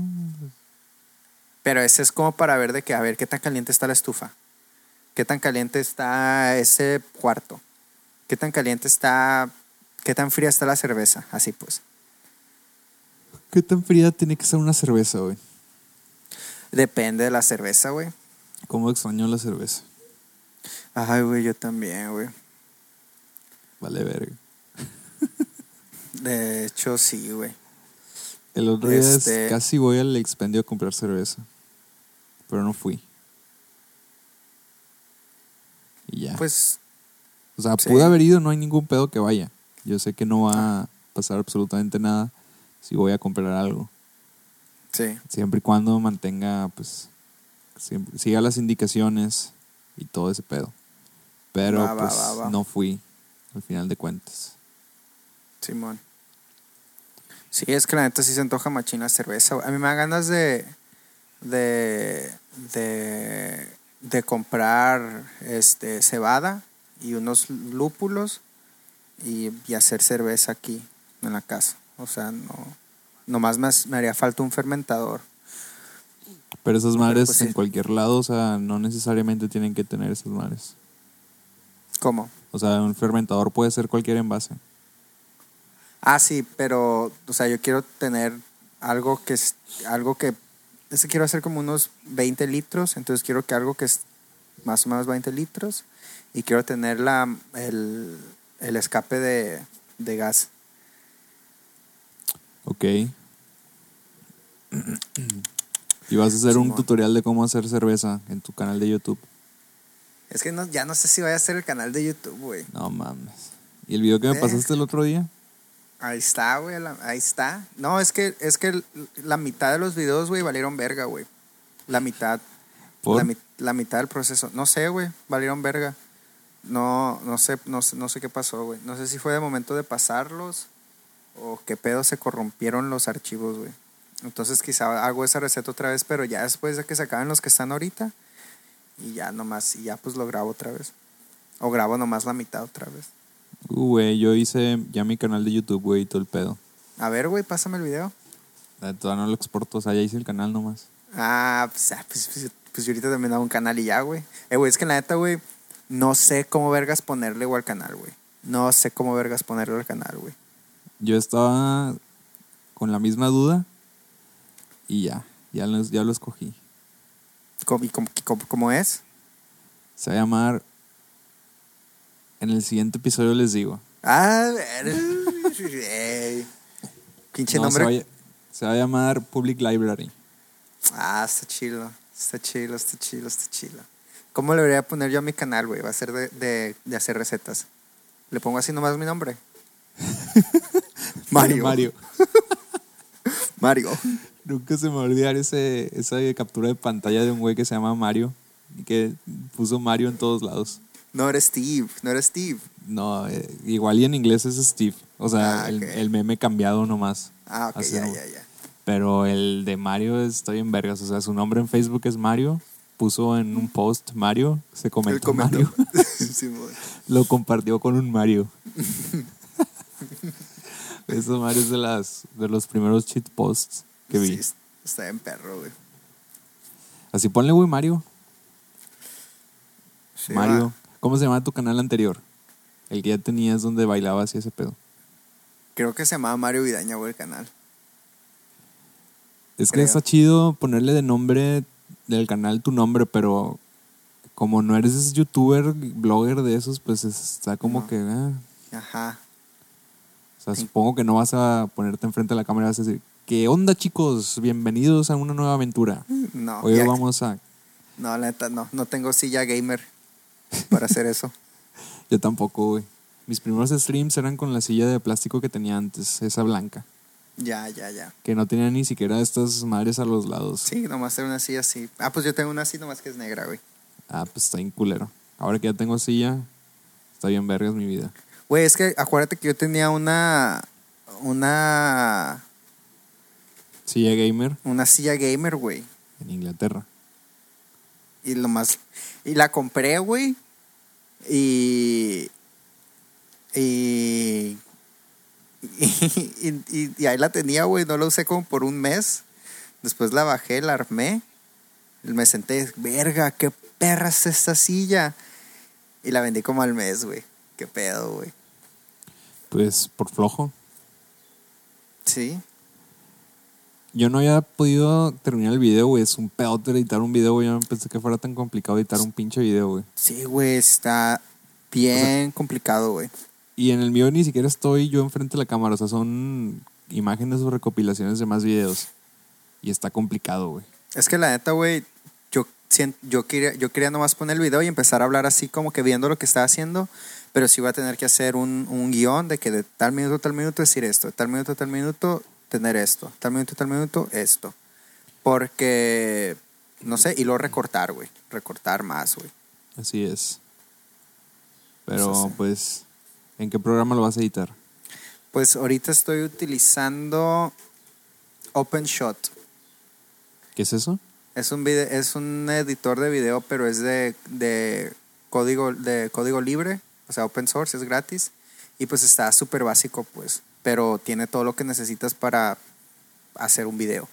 Pero ese es como para ver de que, a ver, qué tan caliente está la estufa. Qué tan caliente está ese cuarto. Qué tan caliente está, qué tan fría está la cerveza. Así pues. ¿Qué tan fría tiene que ser una cerveza, güey? Depende de la cerveza, güey. ¿Cómo extraño la cerveza? Ay, güey, yo también, güey. Vale, verga. De hecho, sí, güey. El otro día es- Este- casi voy al expendio a comprar cerveza. Pero no fui. Y ya. Pues, o sea, sí. pude haber ido, no hay ningún pedo que vaya. Yo sé que no va a pasar absolutamente nada si voy a comprar algo. sí. Siempre y cuando mantenga, pues, siempre- siga las indicaciones y todo ese pedo. Pero Va, pues va, va. no fui al final de cuentas. Simón. Sí, es que la neta sí se antoja machín la cerveza. A mí me da ganas de. de. de. de comprar este cebada y unos lúpulos y, y hacer cerveza aquí en la casa. O sea, no. Nomás me, me haría falta un fermentador. Pero esas madres pues sí. en cualquier lado, o sea, no necesariamente tienen que tener esas madres. ¿Cómo? O sea, un fermentador puede ser cualquier envase. Ah, sí, pero, o sea, yo quiero tener algo que es, algo que, es que quiero hacer como unos 20 litros, entonces quiero que algo que es más o menos 20 litros y quiero tener la, el, el escape de, de gas. Ok. y vas a hacer un tutorial de cómo hacer cerveza en tu canal de YouTube. Es que no, ya no sé si voy a hacer el canal de YouTube, güey. No mames. ¿Y el video que me Eh. pasaste el otro día? Ahí está, güey, ahí está. No, es que, es que la mitad de los videos, güey, valieron verga, güey. La mitad. ¿Por? La, la mitad del proceso. No sé, güey. Valieron verga. No, no sé, no, sé- no sé qué pasó, güey. No sé si fue de momento de pasarlos o qué pedo se corrompieron los archivos, güey. Entonces quizá hago esa receta otra vez, pero ya después de que se acaben los que están ahorita y ya nomás, y ya pues lo grabo otra vez. O grabo nomás la mitad otra vez. Uh, güey, yo hice ya mi canal de YouTube, güey, y todo el pedo. A ver, güey, pásame el video. Todavía no lo exporto, o sea, ya hice el canal nomás. Ah, pues, ah, pues, pues, pues yo ahorita también hago un canal y ya, güey. Eh, güey, es que la neta, güey, no sé cómo vergas ponerle, güey, al canal, güey. No sé cómo vergas ponerle al canal, güey. Yo estaba con la misma duda y ya, ya lo, ya lo escogí. ¿Cómo, y cómo, cómo- cómo es? Se va a llamar... En el siguiente episodio les digo. Ah. Pinche No, nombre. Se va, a, se va a llamar Public Library. Ah, está chilo. Está chilo, está chilo, está chilo. ¿Cómo le debería poner yo a mi canal, güey? Va a ser de, de, de hacer recetas. ¿Le pongo así nomás mi nombre? Mario. Mario. Mario. Nunca se me va a olvidar ese, esa captura de pantalla de un güey que se llama Mario y que puso Mario en todos lados. No era Steve, no era Steve. No, eh, igual y en inglés es Steve. O sea, Ah, el, el meme cambiado nomás. Ah, ok, ya, ya, ya. Pero el de Mario estoy en vergas. O sea, su nombre en Facebook es Mario. Puso en un post Mario, se comentó comentó. Mario. Lo compartió con un Mario. Esos Mario es de, las, de los primeros cheat posts que vi. Sí, está en perro, güey. Así ponle, güey, Mario. Sí, Mario. va. ¿Cómo se llama tu canal anterior? El que ya tenías donde bailabas y ese pedo. Creo que se llamaba Mario Vidaña, güey, el canal. Es que está chido ponerle de nombre del canal tu nombre, pero como no eres youtuber, blogger de esos, pues está como No. que... ah, Ajá. Sea, supongo que no vas a ponerte enfrente de la cámara y vas a decir, ¿qué onda chicos? Bienvenidos a una nueva aventura. No, Hoy ya- vamos a... no, la neta, no. No tengo silla gamer para hacer eso. Yo tampoco, güey. Mis primeros streams eran con la silla de plástico que tenía antes, esa blanca, Ya, ya, ya. que no tenía ni siquiera estas madres a los lados. Sí, nomás era una silla así. Ah, pues yo tengo una así, nomás que es negra, güey. Ah, pues está bien culero. Ahora que ya tengo silla, está bien vergas mi vida. Güey, es que acuérdate que yo tenía una. Una. Silla gamer Una silla gamer, güey. en Inglaterra. Y lo más. Y la compré, güey. Y. Y. Y, y- y ahí la tenía, güey. No la usé como por un mes. Después la bajé, la armé. Me senté, verga, qué perra es esta silla. Y la vendí como al mes, güey. Qué pedo, güey. Pues por flojo. Sí. Yo no había podido terminar el video, güey. Es un pedote editar un video, güey. Yo no pensé que fuera tan complicado editar un pinche video, güey. Sí, güey, está bien complicado, güey. Y en el mío ni siquiera estoy yo enfrente de la cámara. O sea, son imágenes o recopilaciones de más videos. Y está complicado, güey. Es que la neta, güey, yo, yo, quería, yo quería nomás poner el video y empezar a hablar así como que viendo lo que estaba haciendo, pero sí iba a tener que hacer un, un guion de que de tal minuto a tal minuto decir esto, de tal minuto a tal minuto tener esto, tal minuto a tal minuto esto. Porque, no sé, y luego recortar, güey, recortar más, güey. Así es. Pero, sí. pues, ¿en qué programa lo vas a editar? Pues ahorita estoy utilizando OpenShot. ¿Qué es eso? Es un, vide- es un editor de video, pero es de, de, código, de código libre, o sea, open source, es gratis. Y pues está súper básico, pues, pero tiene todo lo que necesitas para hacer un video.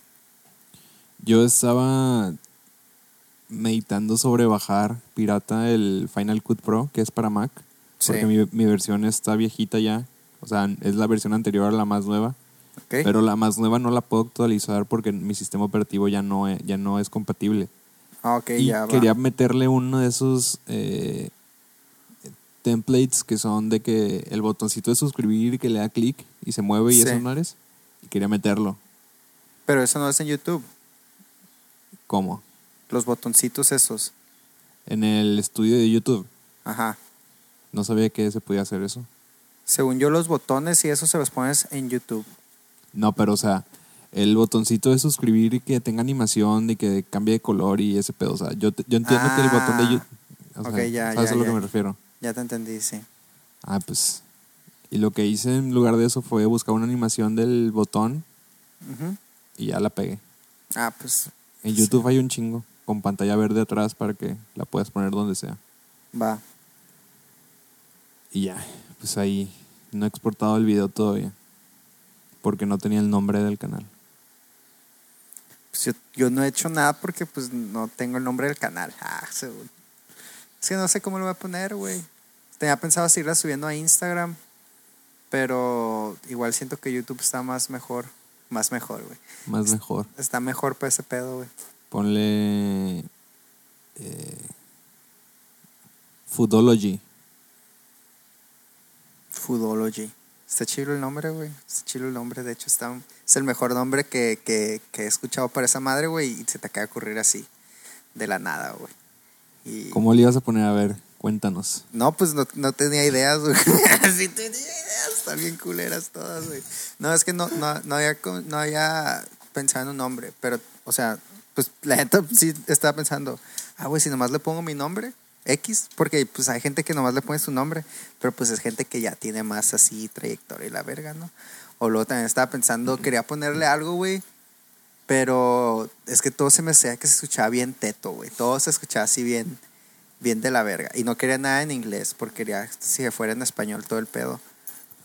Yo estaba meditando sobre bajar pirata el Final Cut Pro, que es para Mac. Porque Sí. mi, mi versión está viejita ya. O sea, es la versión anterior a la más nueva. ¿ok? Pero la más nueva no la puedo actualizar porque mi sistema operativo ya no es, ya no es compatible. Ah, ok, y ya va. quería meterle uno de esos eh, templates que son de que el botoncito de suscribir que le da clic y se mueve y Sí. esos mares. Y quería meterlo. Pero eso no es en YouTube. ¿Cómo? Los botoncitos esos. En el estudio de YouTube. Ajá. No sabía que se podía hacer eso. Según yo, los botones y eso se los pones en YouTube. No, pero o sea, el botoncito de suscribir y que tenga animación y que cambie de color y ese pedo. O sea, yo, yo entiendo que el botón de Ah. YouTube. O sea, Ok, ya, ¿Sabes ya, a lo ya. que me refiero? Ya te entendí, sí. Ah, pues. Y lo que hice en lugar de eso fue buscar una animación del botón y ya la pegué. Ah, pues En Sí. YouTube hay un chingo con pantalla verde atrás para que la puedas poner donde sea. va. Y ya, pues ahí no he exportado el video todavía. Porque no tenía el nombre del canal. Pues yo, yo no he hecho nada porque pues no tengo el nombre del canal. Ah, seguro. Es que no sé cómo lo voy a poner, güey. Tenía pensado seguirla subiendo a Instagram, pero igual siento que YouTube está más mejor. Más mejor, güey. Más mejor. Está mejor para ese pedo, güey. Ponle. Eh, Foodology. Foodology. Está chido el nombre, güey. Está chido el nombre. De hecho, está, es el mejor nombre que, que, que he escuchado para esa madre, güey. Y se te acaba de ocurrir así, de la nada, güey. Y... ¿Cómo le ibas a poner? A ver, cuéntanos. No, pues no, no tenía ideas, güey. sí tenía ideas, están bien culeras todas, güey. No, es que no, no, no, había, no había pensado en un nombre, pero, o sea, pues la neta sí estaba pensando, ah, güey, si nomás le pongo mi nombre, X, porque pues hay gente que nomás le pone su nombre, pero pues es gente que ya tiene más así trayectoria y la verga, ¿no? O luego también estaba pensando, quería ponerle algo, güey, pero es que todo se me hacía que se escuchaba bien teto, güey. Todo se escuchaba así bien, bien de la verga. Y no quería nada en inglés, porque quería si fuera en español todo el pedo.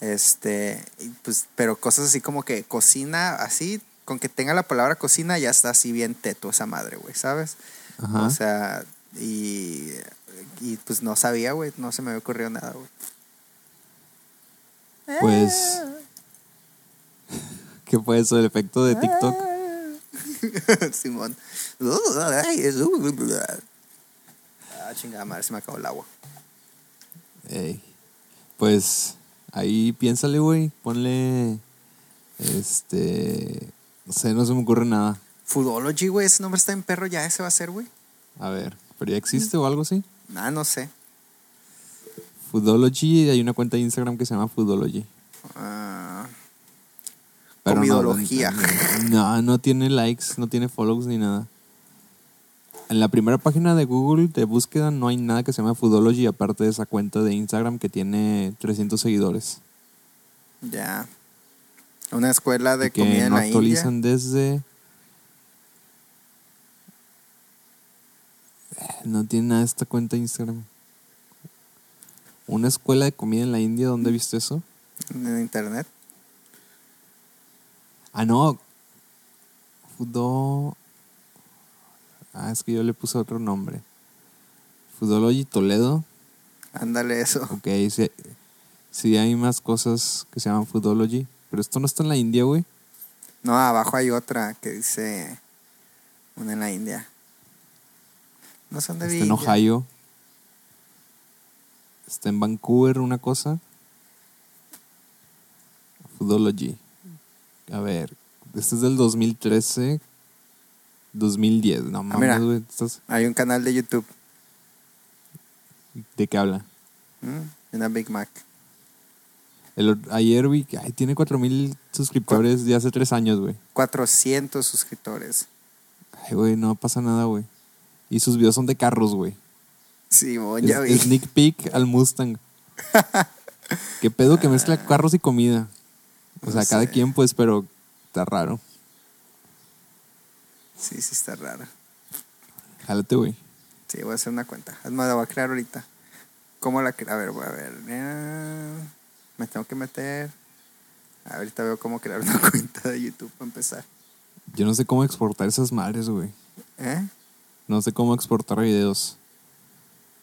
Este, y pues, pero cosas así como que cocina, así, con que tenga la palabra cocina, ya está así bien teto esa madre, güey, ¿sabes? Ajá. O sea, y, y pues no sabía, güey, no se me había ocurrido nada, güey. Pues. ¿Qué fue eso? ¿El efecto de TikTok? Simón. Ah, chingada madre, se me acabó el agua. Ey. Pues ahí piénsale, güey. Ponle. Este. No sé, no se me ocurre nada. Foodology, güey, ese nombre está en perro, ya ese va a ser, güey. A ver, ¿pero ya existe o algo así? Ah, no sé. Foodology, hay una cuenta de Instagram que se llama Foodology. Ah, Pero no-. No, no tiene likes, no tiene follows ni nada. En la primera página de Google de búsqueda no hay nada que se llama Foodology aparte de esa cuenta de Instagram que tiene 300 seguidores. ya. Una escuela de que comida en la India. actualizan desde... Eh, No tiene nada esta cuenta de Instagram. ¿Una escuela de comida en la India? ¿Dónde viste eso? En internet. Ah, no. Fudo... Ah, es que yo le puse otro nombre. Foodology Toledo. Ándale eso. Ok, sí, sí hay más cosas que se llaman Foodology. Pero esto no está en la India, güey. No, abajo hay otra que dice una en la India. No son de Está en. Ohio. Está en Vancouver una cosa. Foodology. A ver, este es del 2013, 2010. No mames, mira. güey. estás- Hay un canal de YouTube. ¿De qué habla? ¿Mm? Una Big Mac. El, ayer vi que tiene 4000 suscriptores de hace tres años, güey. 400 suscriptores. Ay, güey, no pasa nada, güey. Y sus videos son de carros, güey. Sí, Es- ya vi. Sneak peek al Mustang. ¿Qué pedo que mezcla carros y comida? O sea, No cada sé. quien, pues, pero está raro. Sí, sí, está raro. Jálate, güey. Sí, voy a hacer una cuenta. Es más, la voy a crear ahorita. ¿Cómo la creo? A ver, voy a ver. Me tengo que meter. Ahorita veo cómo crear una cuenta de YouTube para empezar. Yo no sé cómo exportar esas madres, güey. ¿Eh? No sé cómo exportar videos.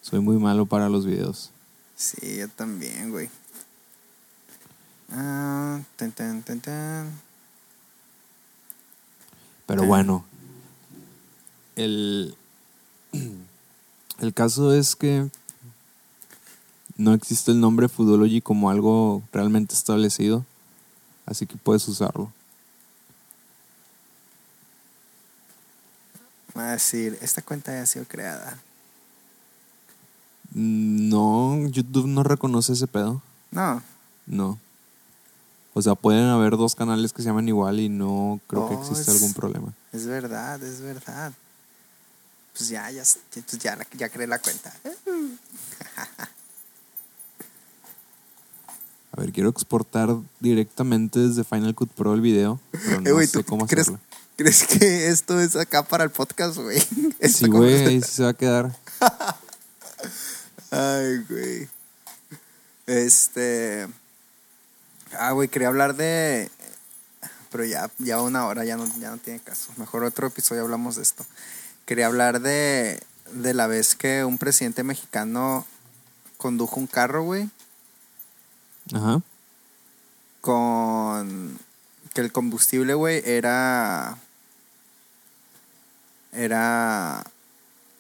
Soy muy malo para los videos. Sí, yo también, güey. Ah, tan, tan, tan. Pero bueno. El, el caso es que no existe el nombre Foodology como algo realmente establecido. Así que puedes usarlo. Va a decir, esta cuenta ya ha sido creada. No, YouTube no reconoce ese pedo. No. No. O sea, pueden haber dos canales que se llaman igual y no creo que Oh, existe es- algún problema. Es verdad, es verdad. Pues ya, ya, ya, pues ya, ya creé la cuenta. A ver, quiero exportar directamente desde Final Cut Pro el video, pero no Eh, güey, sé ¿tú cómo crees, hacerlo. crees que esto es acá para el podcast, güey? Sí, güey, ahí sí se va a quedar. Ay, güey. Este. Ah, güey, quería hablar de. Pero ya, ya una hora ya no, ya no tiene caso. Mejor otro episodio hablamos de esto. Quería hablar de, de la vez que un presidente mexicano condujo un carro, güey, Ajá. con. Que el combustible, güey, era. Era.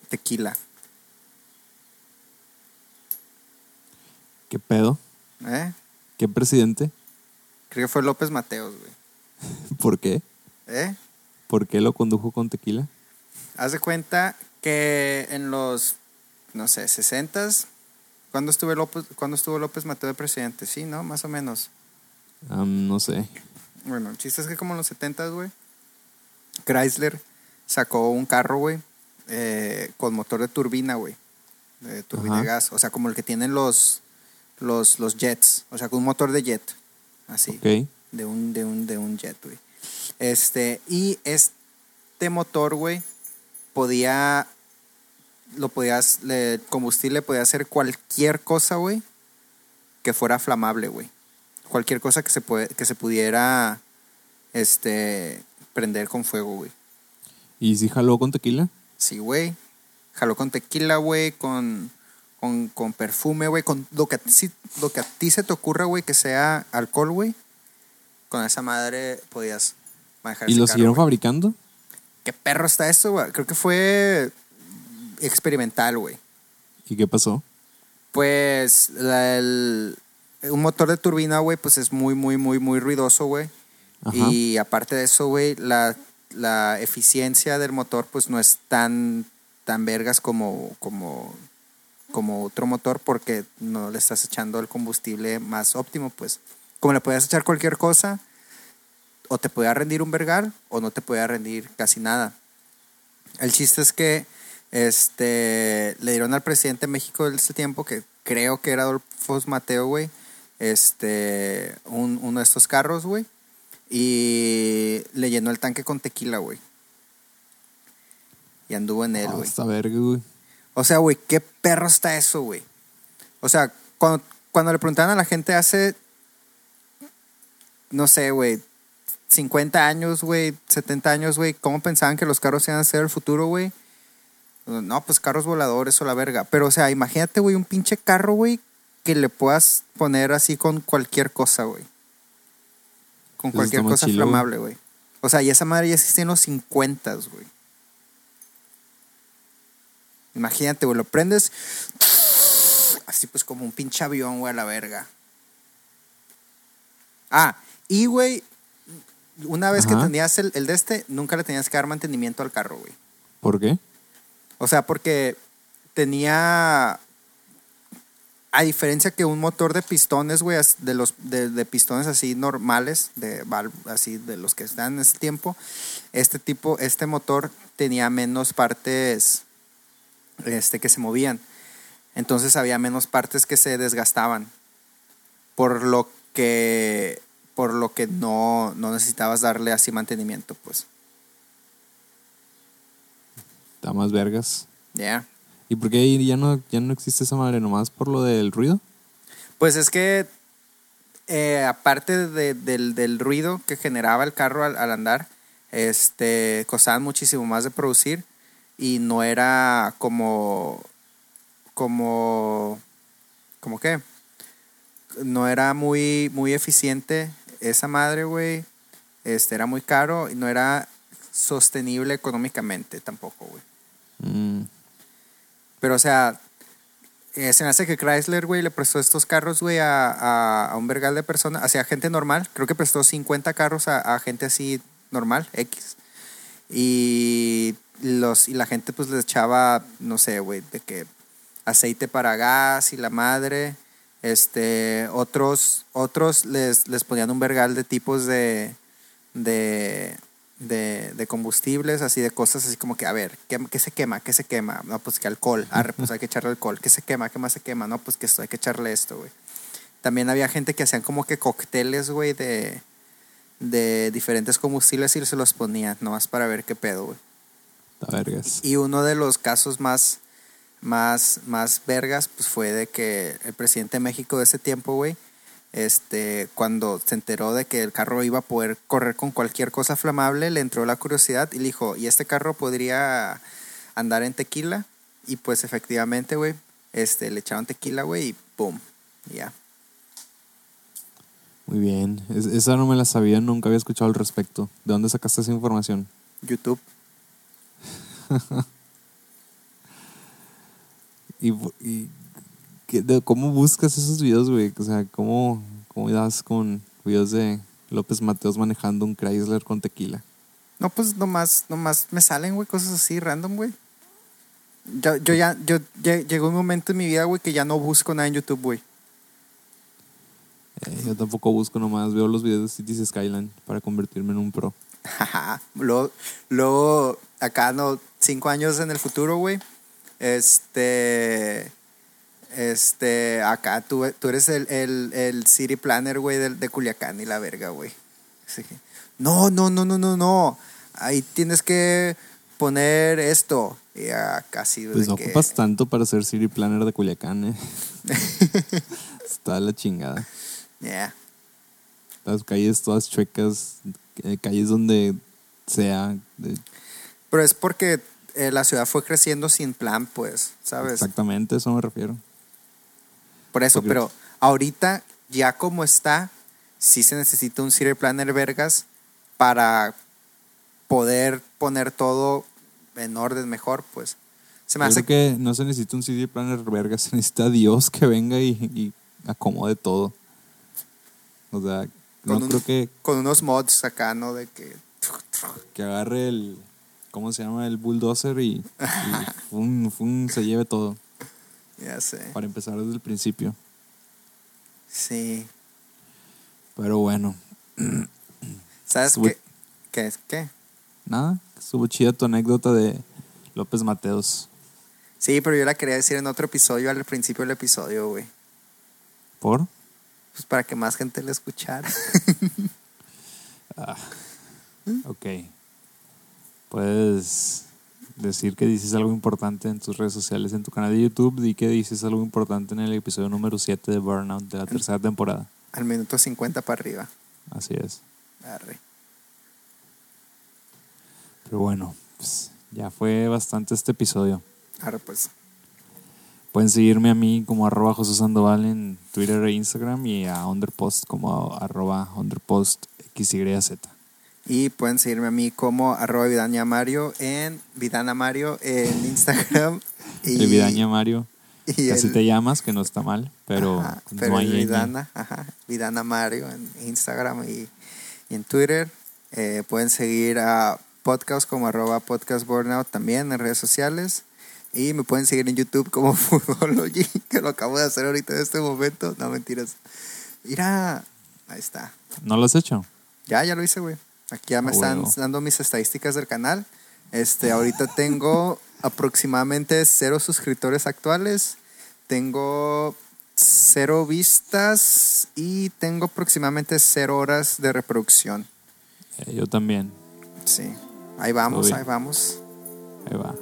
Tequila. ¿Qué pedo? ¿Eh? ¿Qué presidente? Creo que fue López Mateos, güey. ¿Por qué? ¿Eh? ¿Por qué lo condujo con tequila? Haz de cuenta que en los, no sé, 60s, ¿cuándo, estuve López, ¿cuándo estuvo López Mateo de presidente? Sí, ¿no? Más o menos. No sé. Bueno, el chiste es que como en los 70s, güey, Chrysler sacó un carro, güey, eh, con motor de turbina, güey. De turbina Ajá. de gas. O sea, como el que tienen los, los, los jets. O sea, con un motor de jet. Así. Ok. de un, de un, de un jet, güey. Este, y este motor, güey, podía, lo podías, el combustible podía hacer cualquier cosa, güey, que fuera flamable, güey. Cualquier cosa que se, puede, que se pudiera, este, prender con fuego, güey. ¿Y si jaló con tequila? Sí, güey. Jaló con tequila, güey, con, con, con perfume, güey, con lo que, a ti- sí- lo que a ti se te ocurra, güey, que sea alcohol, güey. Con esa madre podías manejar ¿Y ese lo carro, siguieron fabricando? ¿Qué perro está esto, güey? Creo que fue experimental, güey. ¿Y qué pasó? Pues la- el- un motor de turbina, güey, pues es muy, muy, muy, muy ruidoso, güey. Y aparte de eso, güey, la, la eficiencia del motor, pues no es tan, tan vergas como, como, como otro motor porque no le estás echando el combustible más óptimo, pues. Como le podías echar cualquier cosa, o te podía rendir un vergal o no te podía rendir casi nada. El chiste es que este, le dieron al presidente de México de ese tiempo, que creo que era Adolfo Mateo, güey, este, un- uno de estos carros, güey, y le llenó el tanque con tequila, güey. Y anduvo en él, Ah, güey. Hasta verga, güey. O sea, güey, ¿qué perro está eso, güey? O sea, cuando, cuando le preguntaban a la gente hace, no sé, güey, 50 años, güey, 70 años, güey, ¿cómo pensaban que los carros iban a ser el futuro, güey? No, pues carros voladores o la verga. Pero, o sea, imagínate, güey, un pinche carro, güey, que le puedas poner así con cualquier cosa, güey. Con Eso cualquier cosa chilo, güey. O sea, y esa madre ya existía en los 50, güey. Imagínate, güey, lo prendes. Así pues como un pinche avión, güey, a la verga. Ah, Y, güey, una vez que tenías el, el de este, nunca le tenías que dar mantenimiento al carro, güey. ¿Por qué? O sea, porque tenía. A diferencia que un motor de pistones, güey, de los de, de pistones así normales, de así de los que están en ese tiempo, este tipo, este motor tenía menos partes este, que se movían. Entonces había menos partes que se desgastaban. Por lo que. Por lo que no, no necesitabas darle así mantenimiento, pues. Está más vergas. Ya. ¿Y por qué ya no, ya no existe esa madre? ¿Nomás por lo del ruido? Pues es que eh, aparte de- del, del ruido que generaba el carro al, al andar, este, costaban muchísimo más de producir y no era como, como, como qué, no era muy, muy eficiente esa madre, güey. Este, era muy caro y no era sostenible económicamente tampoco, güey. Mm, Pero, o sea, eh, se me hace que Chrysler, güey, le prestó estos carros, güey, a, a- a un vergal de personas, hacia gente normal. Creo que prestó 50 carros a, a gente así normal, X. Y, los, y la gente, pues, les echaba, no sé, güey, de que aceite para gas y la madre. Este, otros, otros les, les ponían un vergal de tipos de, de, de, de combustibles, así de cosas así como que, a ver, ¿qué, qué se quema? ¿Qué se quema? No, pues que alcohol. Arre, pues hay que echarle alcohol. ¿Qué se quema? ¿Qué más se quema? No, pues que esto, hay que echarle esto, güey. También había gente que hacían como que cócteles, güey, de, de diferentes combustibles y se los ponían, nomás para ver qué pedo, güey. Y uno de los casos más, más, más vergas, pues fue de que el presidente de México de ese tiempo, güey, este, cuando se enteró de que el carro iba a poder correr con cualquier cosa flamable, le entró la curiosidad y le dijo, ¿y este carro podría andar en tequila? Y pues efectivamente, güey, este, le echaron tequila, güey, y pum, ya. Muy bien. Es- esa no me la sabía, nunca había escuchado al respecto. ¿De dónde sacaste esa información? YouTube. ¿Y, y de- cómo buscas esos videos, güey? O sea, ¿cómo, cómo das con videos de López Mateos manejando un Chrysler con tequila? No, pues nomás, nomás me salen, güey, cosas así random, güey. Yo, yo ya, yo lle- llegó un momento en mi vida, güey, que ya no busco nada en YouTube, güey. Eh, yo tampoco busco nomás, veo los videos de Cities Skyline para convertirme en un pro. Luego, luego, acá no, cinco años en el futuro, güey. Este. Este, acá tú, tú eres el, el, el city planner, güey, de, de Culiacán y la verga, güey. No, no, no, no, no, no. Ahí tienes que poner esto. Y acá sí, Pues no que- ocupas tanto para ser City Planner de Culiacán, eh. Está la chingada. Yeah. Las calles todas chuecas, eh, calles donde sea. de- Pero es porque eh, la ciudad fue creciendo sin plan, pues, ¿sabes? exactamente, eso me refiero. Por eso, Porque- pero ahorita, ya como está, sí se necesita un city planner vergas para poder poner todo en orden mejor, pues. Se me Yo hace creo que no se necesita un CD planner verga, se necesita Dios que venga y, y acomode todo. O sea, no Con un- creo que, con unos mods acá, ¿no? De que... que agarre el, ¿cómo se llama? El bulldozer y, y fun, fun, se lleve todo. Ya sé. Para empezar desde el principio. Sí. Pero bueno, ¿Sabes qué? ¿Qué es? ¿Qué? nada, estuvo chida tu anécdota de López Mateos. Sí, pero yo la quería decir en otro episodio, al principio del episodio, güey. ¿Por? Pues para que más gente la escuchara. Ok. Puedes decir que dices algo importante en tus redes sociales, en tu canal de YouTube, di que dices algo importante en el episodio número 7 de Burnout de la tercera temporada. Al minuto 50 para arriba. Así es. Arre. Pero bueno, pues, ya fue bastante este episodio. Arre, pues. Pueden seguirme a mí como arroba José Sandoval en Twitter e Instagram y a Underpost como arroba Underpost XYZ. Y pueden seguirme a mí como arroba Vidania Mario en Vidana Mario en Instagram. Y, El Vidaña Mario, y así el- te llamas, que no está mal, pero, ajá, no pero hay. Vidana, ajá, Vidana Mario en Instagram y y en Twitter. Eh, pueden seguir a podcast como arroba podcast burnout también en redes sociales. Y me pueden seguir en YouTube como Foodology, que lo acabo de hacer ahorita en este momento. No, mentiras. Mira, ahí está. ¿No lo has hecho? Ya, ya lo hice, güey. Aquí ya me Ah, están dando mis estadísticas del canal. Este, ahorita tengo aproximadamente cero suscriptores actuales. Tengo cero vistas y tengo aproximadamente cero horas de reproducción. Eh, yo también. Sí. Ahí vamos, ahí vamos. Ahí va.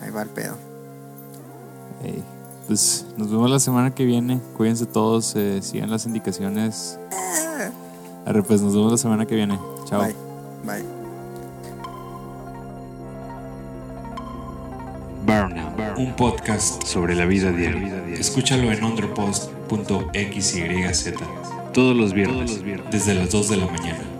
Ahí va el pedo. Pues nos vemos la semana que viene. Cuídense todos, eh, sigan las indicaciones. Arre, pues nos vemos la semana que viene. Chao. Bye. Bye. Burnout, un podcast sobre la vida diaria. Escúchalo en ondropost.xyz todos los viernes desde las 2 de la mañana.